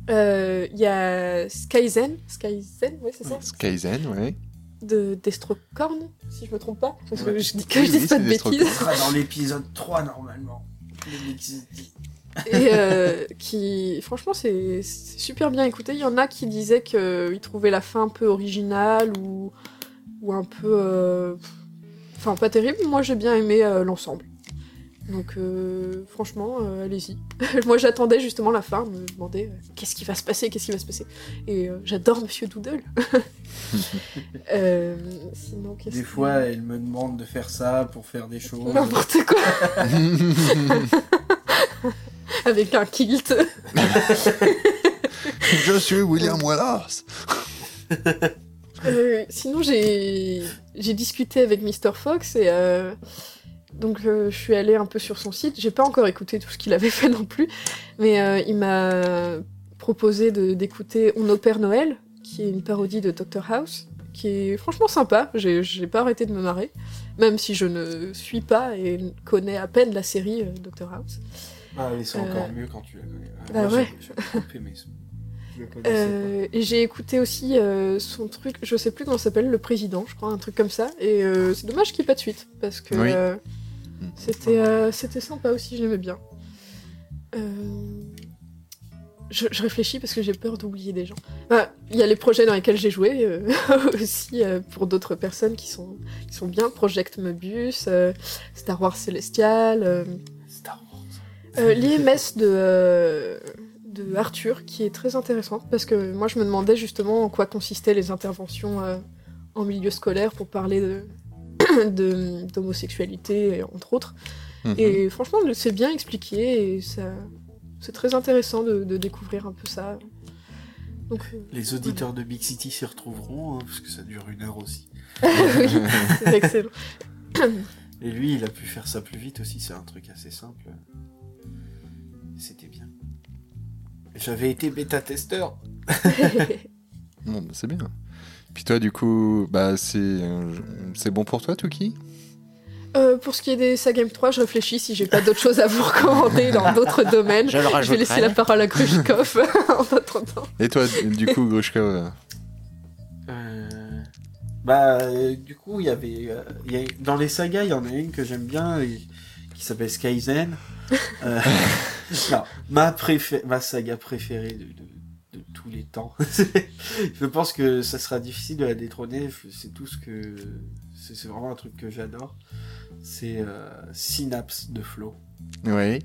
Speaker 3: Euh, Il y a Skyzen, Skyzen, oui, c'est ça?
Speaker 2: Skyzen, ouais.
Speaker 3: De Destrocorn, si je me trompe pas. Parce que
Speaker 4: Ouais.
Speaker 3: je dis que
Speaker 2: Oui,
Speaker 3: je dis
Speaker 2: oui,
Speaker 3: pas de bêtises.
Speaker 4: Sera dans l'épisode 3, normalement.
Speaker 3: Et euh, qui, franchement, c'est c'est super bien écouté. Il y en a qui disaient qu'ils trouvaient la fin un peu originale ou, ou un peu. euh, Enfin, pas terrible. Moi, j'ai bien aimé euh, l'ensemble. Donc, euh, franchement, euh, allez-y. Moi, j'attendais justement la fin, me demandais euh, qu'est-ce qui va se passer, qu'est-ce qui va se passer. Et euh, j'adore Monsieur Doodle. Euh, sinon, qu'est-ce
Speaker 4: Des
Speaker 3: que-
Speaker 4: fois, elle me demande de faire ça pour faire des choses.
Speaker 3: N'importe quoi. Avec un kilt.
Speaker 2: Je suis William Wallace.
Speaker 3: Euh, sinon, j'ai j'ai discuté avec Mr. Fox et euh, donc euh, je suis allée un peu sur son site. J'ai pas encore écouté tout ce qu'il avait fait non plus, mais euh, il m'a proposé d'écouter On opère Noël, qui est une parodie de Doctor House, qui est franchement sympa. J'ai pas arrêté de me marrer, même si je ne suis pas et connais à peine la série euh, Doctor House.
Speaker 4: Ah, mais c'est
Speaker 3: Euh,
Speaker 4: encore mieux quand tu la connais. Ah,
Speaker 3: bah
Speaker 4: moi,
Speaker 3: ouais. Euh, et j'ai écouté aussi euh, son truc, je sais plus comment ça s'appelle, Le Président, je crois, un truc comme ça. Et euh, c'est dommage qu'il n'y ait pas de suite, parce que
Speaker 2: Oui.
Speaker 3: C'était euh, c'était sympa aussi, je l'aimais bien. Euh, Je, je réfléchis parce que j'ai peur d'oublier des gens. Ah, Il y a les projets dans lesquels j'ai joué euh, aussi pour d'autres personnes qui sont, qui sont bien. Project Mebus, euh, Star Wars Celestial.
Speaker 4: Star Wars.
Speaker 3: L'IMS de, de Arthur, qui est très intéressante, parce que moi je me demandais justement en quoi consistaient les interventions euh, en milieu scolaire pour parler de- d'homosexualité, entre autres.
Speaker 2: Mhm.
Speaker 3: Et franchement, c'est bien expliqué, et ça, c'est très intéressant de, de découvrir un peu ça. Donc, euh,
Speaker 4: Les auditeurs de Big City s'y retrouveront, hein, parce que ça dure une heure aussi.
Speaker 3: oui, c'est excellent.
Speaker 4: Et lui, il a pu faire ça plus vite aussi, c'est un truc assez simple. C'était bien. J'avais été bêta-testeur.
Speaker 2: Bon, bah, c'est bien. Puis toi, du coup, bah, c'est euh, c'est bon pour toi, Tuki
Speaker 3: Euh, pour ce qui est des Sagame 3, je réfléchis si j'ai pas d'autres choses à vous recommander dans d'autres domaines.
Speaker 1: Je
Speaker 3: vais laisser la parole à Krushkov en attendant.
Speaker 2: Et toi, du coup, Grushka euh,
Speaker 4: Bah, euh, du coup, il y avait. euh, il y a- Dans les sagas, il y en a une que j'aime bien, et- qui s'appelle Skyzen. Euh, non, ma, préfé- ma saga préférée de tous les temps. je pense que ça sera difficile de la détrôner. C'est tout ce que. C'est vraiment un truc que j'adore. C'est euh, Synapse de Flo.
Speaker 2: Oui.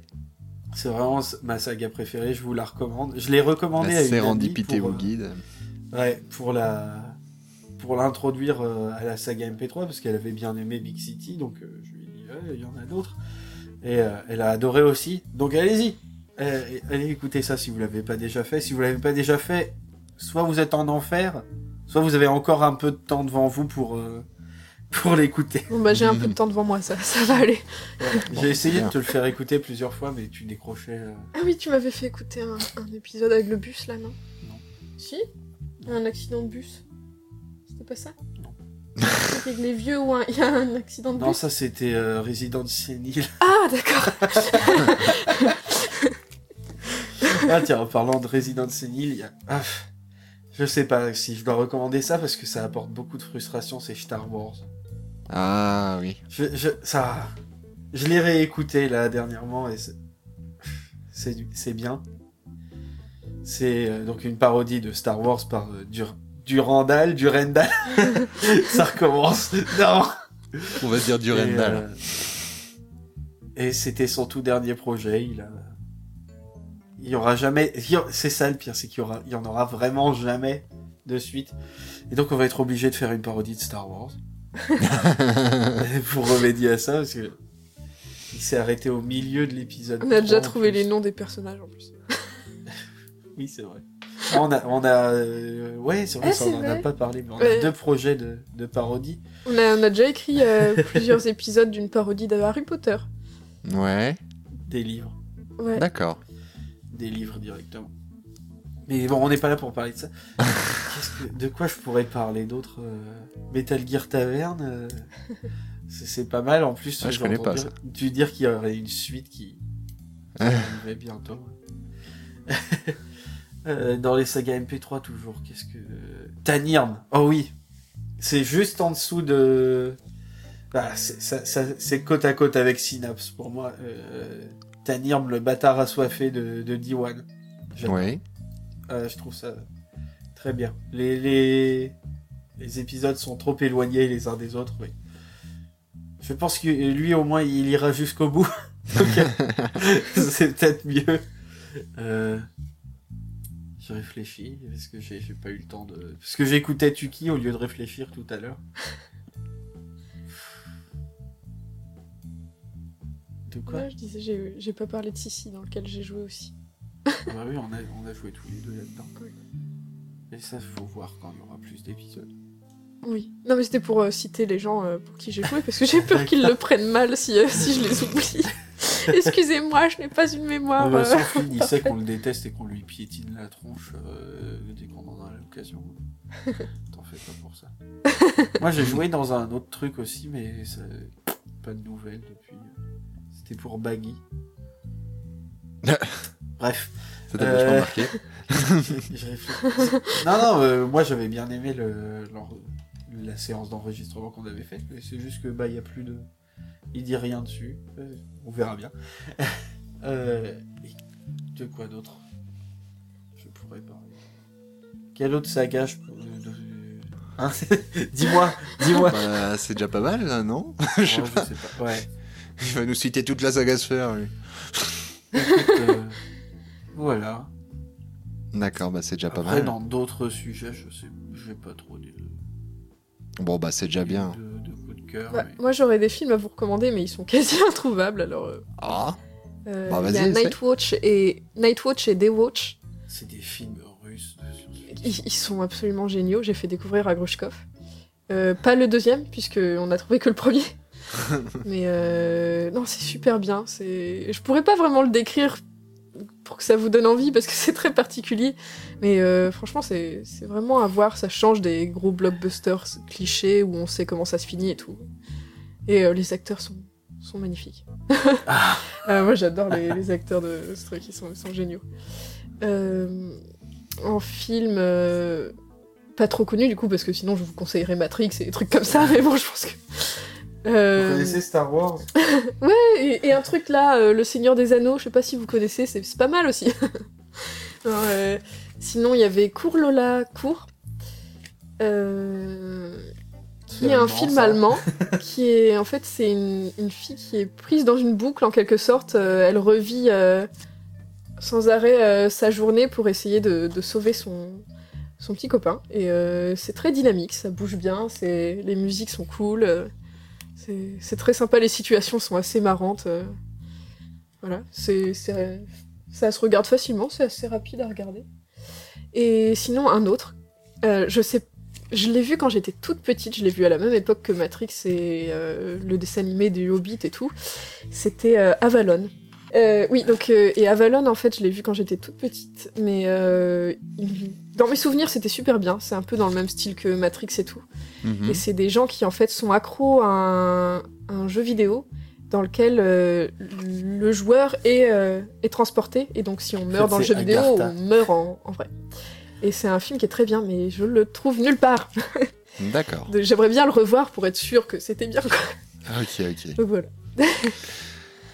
Speaker 4: C'est vraiment ma saga préférée, je vous la recommande. Je l'ai recommandée à une amie euh,
Speaker 2: guide.
Speaker 4: Ouais, pour la pour l'introduire euh, à la saga MP3 parce qu'elle avait bien aimé Big City, donc je lui ai dit Ouais, il y en a d'autres et elle a adoré aussi. Donc allez-y, Euh, allez écouter ça si vous l'avez pas déjà fait. Si vous l'avez pas déjà fait, soit vous êtes en enfer, soit vous avez encore un peu de temps devant vous pour euh, pour l'écouter.
Speaker 3: Bon, bah, j'ai un peu de temps devant moi, ça, ça va aller.
Speaker 4: J'ai essayé
Speaker 2: bien.
Speaker 4: de te le faire écouter plusieurs fois, mais tu décrochais. euh,
Speaker 3: Ah oui, tu m'avais fait écouter un, un épisode avec le bus, là, non?
Speaker 4: Non.
Speaker 3: Si? Un accident de bus C'était pas ça?
Speaker 4: Non.
Speaker 3: Avec les vieux où un- il y a un accident de
Speaker 4: Non,
Speaker 3: bus?
Speaker 4: ça c'était euh, Resident Evil.
Speaker 3: Ah, d'accord
Speaker 4: Ah tiens, en parlant de Resident Evil, il y a... Ah, je sais pas si je dois recommander ça parce que ça apporte beaucoup de frustration, c'est Star Wars.
Speaker 2: Ah oui.
Speaker 4: Je, je, ça... Je l'ai réécouté là dernièrement et c'est- bien. C'est euh, donc une parodie de Star Wars par euh, Dur Durandal, Durendal. Ça recommence. Non.
Speaker 2: On va dire
Speaker 4: Et,
Speaker 2: Durendal.
Speaker 4: euh, Et c'était son tout dernier projet. Il a, il y aura jamais. C'est ça le pire, c'est qu'il y aura, il y en aura vraiment jamais de suite. Et donc on va être obligé de faire une parodie de Star Wars pour remédier à ça parce que il s'est arrêté au milieu de l'épisode.
Speaker 3: On a déjà
Speaker 4: 3, en
Speaker 3: trouvé les noms des personnages en plus.
Speaker 4: Oui, c'est vrai. On a, on a, euh, ouais, c'est vrai,
Speaker 3: Ah,
Speaker 4: ça, on en a pas parlé, mais on
Speaker 3: Ouais.
Speaker 4: a deux projets de, de parodie.
Speaker 3: On a, on a déjà écrit euh, plusieurs épisodes d'une parodie de Harry Potter.
Speaker 2: Ouais,
Speaker 4: Des livres.
Speaker 3: Ouais.
Speaker 2: d'accord.
Speaker 4: Des livres directement. Mais bon, on n'est pas là pour parler de ça. Que- de quoi je pourrais parler d'autre euh, Metal Gear Tavern, euh, c'est pas mal. En plus,
Speaker 2: Ah, je connais pas,
Speaker 4: dire- tu dire qu'il y aurait une suite qui arriverait bientôt. Euh, dans les sagas MP3 toujours. Qu'est-ce que Tanirm Oh oui, c'est juste en dessous de. Bah, c'est ça- ça- c'est côte à côte avec Synapse pour moi. Euh, Tanirm, le bâtard assoiffé de, de D1. J'adore.
Speaker 2: Oui.
Speaker 4: Euh, je trouve ça très bien. Les, les, les épisodes sont trop éloignés les uns des autres, oui. Je pense que lui, au moins, il ira jusqu'au bout. C'est peut-être mieux. Euh, je réfléchis, parce que j'ai pas eu le temps de... Parce que j'écoutais Tuki au lieu de réfléchir tout à l'heure. De quoi
Speaker 3: Ouais, je disais, j'ai pas parlé de Sissi dans lequel j'ai joué aussi.
Speaker 4: Bah oui, on a, on a joué tous les deux là-dedans.
Speaker 3: Oui.
Speaker 4: Et ça, faut voir quand il y aura plus d'épisodes.
Speaker 3: Oui. Non, mais c'était pour euh, citer les gens euh, pour qui j'ai joué, parce que j'ai peur qu'ils le prennent mal si, euh, si je les oublie. Excusez-moi, je n'ai pas une mémoire.
Speaker 4: Fil, il sait qu'on le déteste et qu'on lui piétine la tronche dès qu'on en a l'occasion. T'en fais pas pour ça. Moi, j'ai joué dans un autre truc aussi, mais ça... pas de nouvelles depuis. C'était pour Baggy. Bref.
Speaker 2: Ça t'a
Speaker 4: Euh,
Speaker 2: vachement marqué.
Speaker 4: Je réfléchis. non, non, euh, moi j'avais bien aimé le, la séance d'enregistrement qu'on avait faite, mais c'est juste que bah il y a plus de, il dit rien dessus. Euh, on verra bien. euh, de quoi d'autre? Je pourrais parler. Quelle autre saga je pourrais- Hein? Dis-moi, dis-moi.
Speaker 2: Bah, c'est déjà pas mal, là, non?
Speaker 4: Je sais pas. Ouais.
Speaker 2: Il va nous citer toute la saga Sphère, lui.
Speaker 4: Écoute, euh, voilà.
Speaker 2: D'accord, bah c'est déjà pas
Speaker 4: Après,
Speaker 2: mal.
Speaker 4: dans d'autres sujets, je sais, j'ai pas trop de,
Speaker 2: Bon, bah c'est déjà bien.
Speaker 4: de, de coups de cœur.
Speaker 3: Bah,
Speaker 4: mais-
Speaker 3: Moi, j'aurais des films à vous recommander, mais ils sont quasi introuvables. Alors, euh,
Speaker 2: Ah
Speaker 3: euh,
Speaker 2: Bah,
Speaker 3: il y a. Nightwatch et Nightwatch et Daywatch.
Speaker 4: C'est des films russes de.
Speaker 3: Ils, ils sont absolument géniaux. J'ai fait découvrir à Grushkov. Euh, pas le deuxième, puisque on a trouvé que le premier. Mais euh, non, c'est super bien. C'est, je pourrais pas vraiment le décrire pour que ça vous donne envie parce que c'est très particulier. Mais euh, franchement, c'est c'est vraiment à voir. Ça change des gros blockbusters clichés où on sait comment ça se finit et tout. Et euh, les acteurs sont sont magnifiques.
Speaker 4: Ah.
Speaker 3: Euh, moi, j'adore les, les acteurs de ce truc. Ils sont ils sont géniaux. En film. pas trop connu du coup parce que sinon je vous conseillerais Matrix et des trucs comme ça mais bon je pense que
Speaker 4: Vous connaissez Star Wars?
Speaker 3: Et, et un truc là, euh, Le Seigneur des Anneaux, je sais pas si vous connaissez, c'est pas mal aussi. Alors, euh, sinon, il y avait Cours Lola, Cours, euh, qui est un film allemand, qui est en fait c'est une, une fille qui est prise dans une boucle en quelque sorte. euh, elle revit euh, sans arrêt euh, sa journée pour essayer de, de sauver son son petit copain. Et euh, c'est très dynamique, ça bouge bien, c'est les musiques sont cool. C'est très sympa, les situations sont assez marrantes. euh. Voilà, c'est ça se regarde facilement, c'est assez rapide à regarder. Et sinon, un autre, euh, je sais, je l'ai vu quand j'étais toute petite, je l'ai vu à la même époque que Matrix et euh, le dessin animé du Hobbit et tout. C'était Avalon. Euh, oui, donc euh, et Avalon en fait, je l'ai vu quand j'étais toute petite, mais euh, dans mes souvenirs, c'était super bien. C'est un peu dans le même style que Matrix et tout.
Speaker 2: Mhm.
Speaker 3: Et c'est des gens qui en fait sont accros à un, un jeu vidéo dans lequel le joueur est, est transporté. Et donc si on meurt
Speaker 4: fait,
Speaker 3: dans le jeu vidéo,
Speaker 4: Agartha.
Speaker 3: on meurt en, en vrai. Et c'est un film qui est très bien, mais je le trouve nulle part.
Speaker 2: D'accord.
Speaker 3: J'aimerais bien le revoir pour être sûr que c'était bien.
Speaker 2: Ok, ok.
Speaker 3: Donc voilà.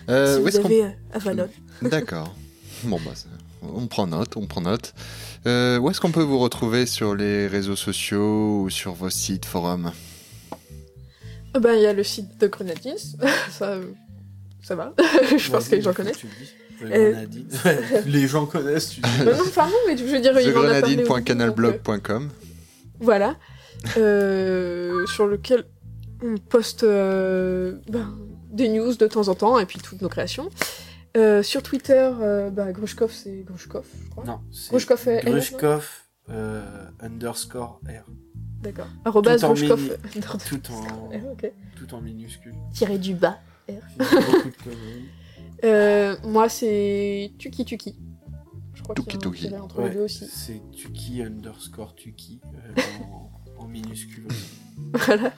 Speaker 2: Euh,
Speaker 3: si
Speaker 2: où est-ce
Speaker 3: vous
Speaker 2: qu'on
Speaker 3: avez euh, Avalon.
Speaker 2: D'accord. Bon, bah, on prend note, on prend note. Euh, où est-ce qu'on peut vous retrouver sur les réseaux sociaux ou sur vos sites, forums?
Speaker 3: Euh, Ben, il y a le site de Grenadines. ça, ça va. je pense que les gens connaissent. Euh,
Speaker 4: les gens connaissent, tu dis.
Speaker 3: Ben non, non, mais je veux dire,
Speaker 2: thegrenadine.canalblog.com
Speaker 3: Voilà. Euh, sur lequel on poste euh, ben, des news de temps en temps et puis toutes nos créations. Euh, sur Twitter, euh, ben, Grushkov, c'est Grushkov, je crois.
Speaker 4: Non, c'est
Speaker 3: Grushkov
Speaker 4: euh, underscore R.
Speaker 3: D'accord. Arrobas Grushkov.
Speaker 4: mini- Tout en,
Speaker 3: ok.
Speaker 4: tout en minuscule.
Speaker 3: Tiré du bas.
Speaker 4: De conneries.
Speaker 3: Euh, moi, c'est Tuki Tuki. Je crois qu'il y a un les deux aussi.
Speaker 4: c'est Tuki underscore Tuki euh, en, en minuscule.
Speaker 3: Voilà.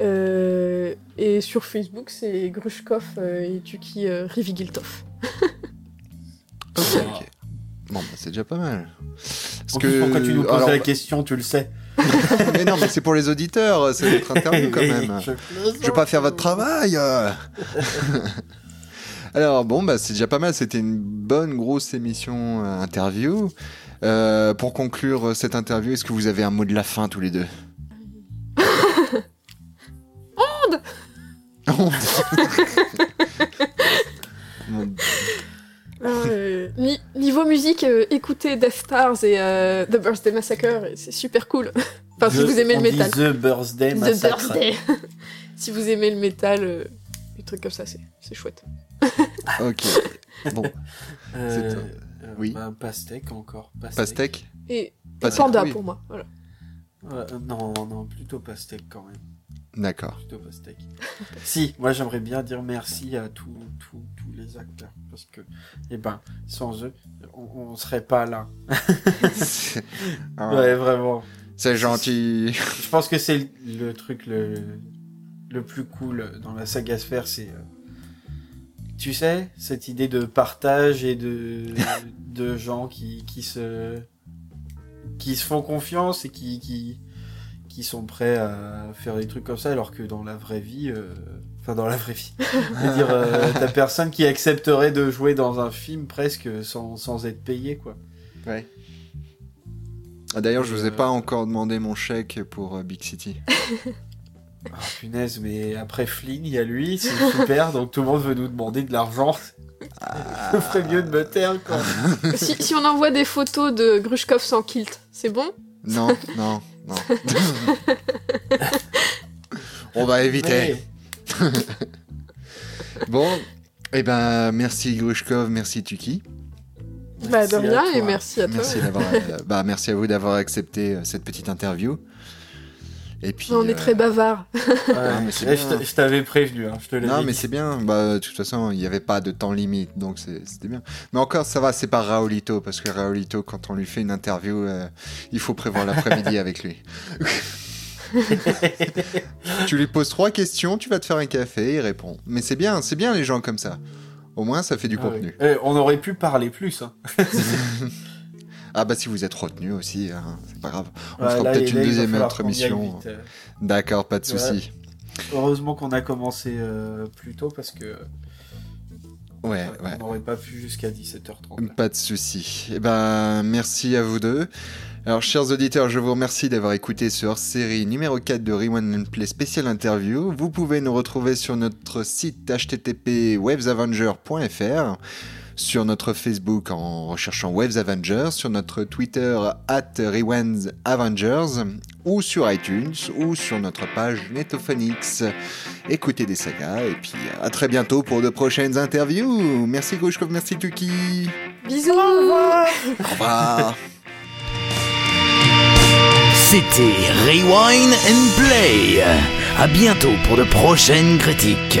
Speaker 3: Euh, et sur Facebook, c'est Grushkov euh, et Tuki euh, Rivigiltov.
Speaker 2: Ok, ok. Bon, bah, c'est déjà pas mal. Parce
Speaker 4: plus, pourquoi tu nous poses
Speaker 2: alors,
Speaker 4: la question, tu le sais.
Speaker 2: mais non, mais c'est pour les auditeurs, c'est notre interview quand même.
Speaker 4: Je
Speaker 2: Je veux pas faire votre travail. Alors bon, bah c'est déjà pas mal. C'était une bonne grosse émission euh, interview. Euh, pour conclure cette interview, est-ce que vous avez un mot de la fin tous les deux Onde. Onde.
Speaker 3: Euh, ni- niveau musique, euh, écoutez Death Stars et euh, The Birthday Massacre, c'est super cool. enfin, si
Speaker 4: The-
Speaker 3: vous aimez le métal.
Speaker 4: The Birthday
Speaker 3: The
Speaker 4: Massacre.
Speaker 3: Birthday. si vous aimez le métal, euh, des trucs comme ça, c'est c'est chouette.
Speaker 2: ok. Bon,
Speaker 4: Euh, euh,
Speaker 2: oui.
Speaker 4: bah, pastèque encore. Pastèque.
Speaker 2: pastèque.
Speaker 3: Et,
Speaker 2: Pastèque,
Speaker 3: Panda
Speaker 2: oui.
Speaker 3: pour moi. Voilà.
Speaker 4: Ouais, euh, non, non, plutôt pastèque quand même.
Speaker 2: D'accord.
Speaker 4: Plutôt pastèque. si, moi j'aimerais bien dire merci à tous tous tous les acteurs. Parce que, eh ben, sans eux, on, on serait pas là.
Speaker 2: C'est- Ah,
Speaker 4: Ouais, vraiment.
Speaker 2: C'est gentil.
Speaker 4: Je pense que c'est le, le truc le, le plus cool dans la saga Sphère, c'est. euh, tu sais, cette idée de partage et de, de gens qui, qui se. qui se font confiance et qui, qui, qui sont prêts à faire des trucs comme ça, alors que dans la vraie vie. euh, Enfin, dans la vraie vie. Dire, euh, t'as personne qui accepterait de jouer dans un film presque sans, sans être payé, quoi.
Speaker 2: Ouais. Ah, D'ailleurs, je vous ai
Speaker 4: Euh,
Speaker 2: pas encore demandé mon chèque pour euh, Big City.
Speaker 4: Ah, punaise, mais après Flynn, il y a lui, c'est super, donc tout le monde veut nous demander de l'argent. Je ferais mieux de me taire, quoi.
Speaker 3: si, si on envoie des photos de Grushkov sans kilt, c'est bon?
Speaker 2: Non, non, non. On va éviter.
Speaker 4: Mais-
Speaker 2: Bon, eh ben, merci Grushkov, merci Tuki.
Speaker 3: Bah de rien et merci à toi.
Speaker 2: Merci, d'avoir, euh, bah, merci à vous d'avoir accepté euh, cette petite interview. Et puis,
Speaker 3: on est
Speaker 2: euh,
Speaker 3: très bavard.
Speaker 2: Mais
Speaker 4: eh, je t'avais prévenu, hein, je te
Speaker 2: Non, mais
Speaker 4: dit.
Speaker 2: c'est bien. Bah, de toute façon, il n'y avait pas de temps limite, donc c'était bien. Mais encore, ça va, c'est pas Raolito, parce que Raolito, quand on lui fait une interview, euh, il faut prévoir l'après-midi avec lui. tu lui poses trois questions, tu vas te faire un café, il répond. Mais c'est bien, c'est bien les gens comme ça. Au moins, ça fait du
Speaker 4: Ah oui.
Speaker 2: contenu.
Speaker 4: Eh, on aurait pu parler plus. Hein.
Speaker 2: Ah bah si vous êtes retenu aussi, hein, c'est pas grave. On
Speaker 4: Ouais,
Speaker 2: fera
Speaker 4: là,
Speaker 2: peut-être une
Speaker 4: là,
Speaker 2: deuxième autre émission.
Speaker 4: euh.
Speaker 2: D'accord, pas de
Speaker 4: Ouais.
Speaker 2: souci.
Speaker 4: Heureusement qu'on a commencé euh, plus tôt parce que
Speaker 2: Ouais, ouais.
Speaker 4: on n'aurait pas pu jusqu'à 17h30.
Speaker 2: Pas de souci. Eh ben, merci à vous deux. Alors, chers auditeurs, je vous remercie d'avoir écouté ce hors-série numéro 4 de Rewind and Play spécial interview. Vous pouvez nous retrouver sur notre site http websavenger.fr, sur notre Facebook en recherchant Waves Avengers, sur notre Twitter at Rewind Avengers, ou sur iTunes, ou sur notre page Netophonix. Écoutez des sagas, et puis à très bientôt pour de prochaines interviews. Merci Gauchkov, merci Tuki.
Speaker 3: Bisous
Speaker 2: Au revoir.
Speaker 1: C'était Rewind and Play. À bientôt pour de prochaines critiques.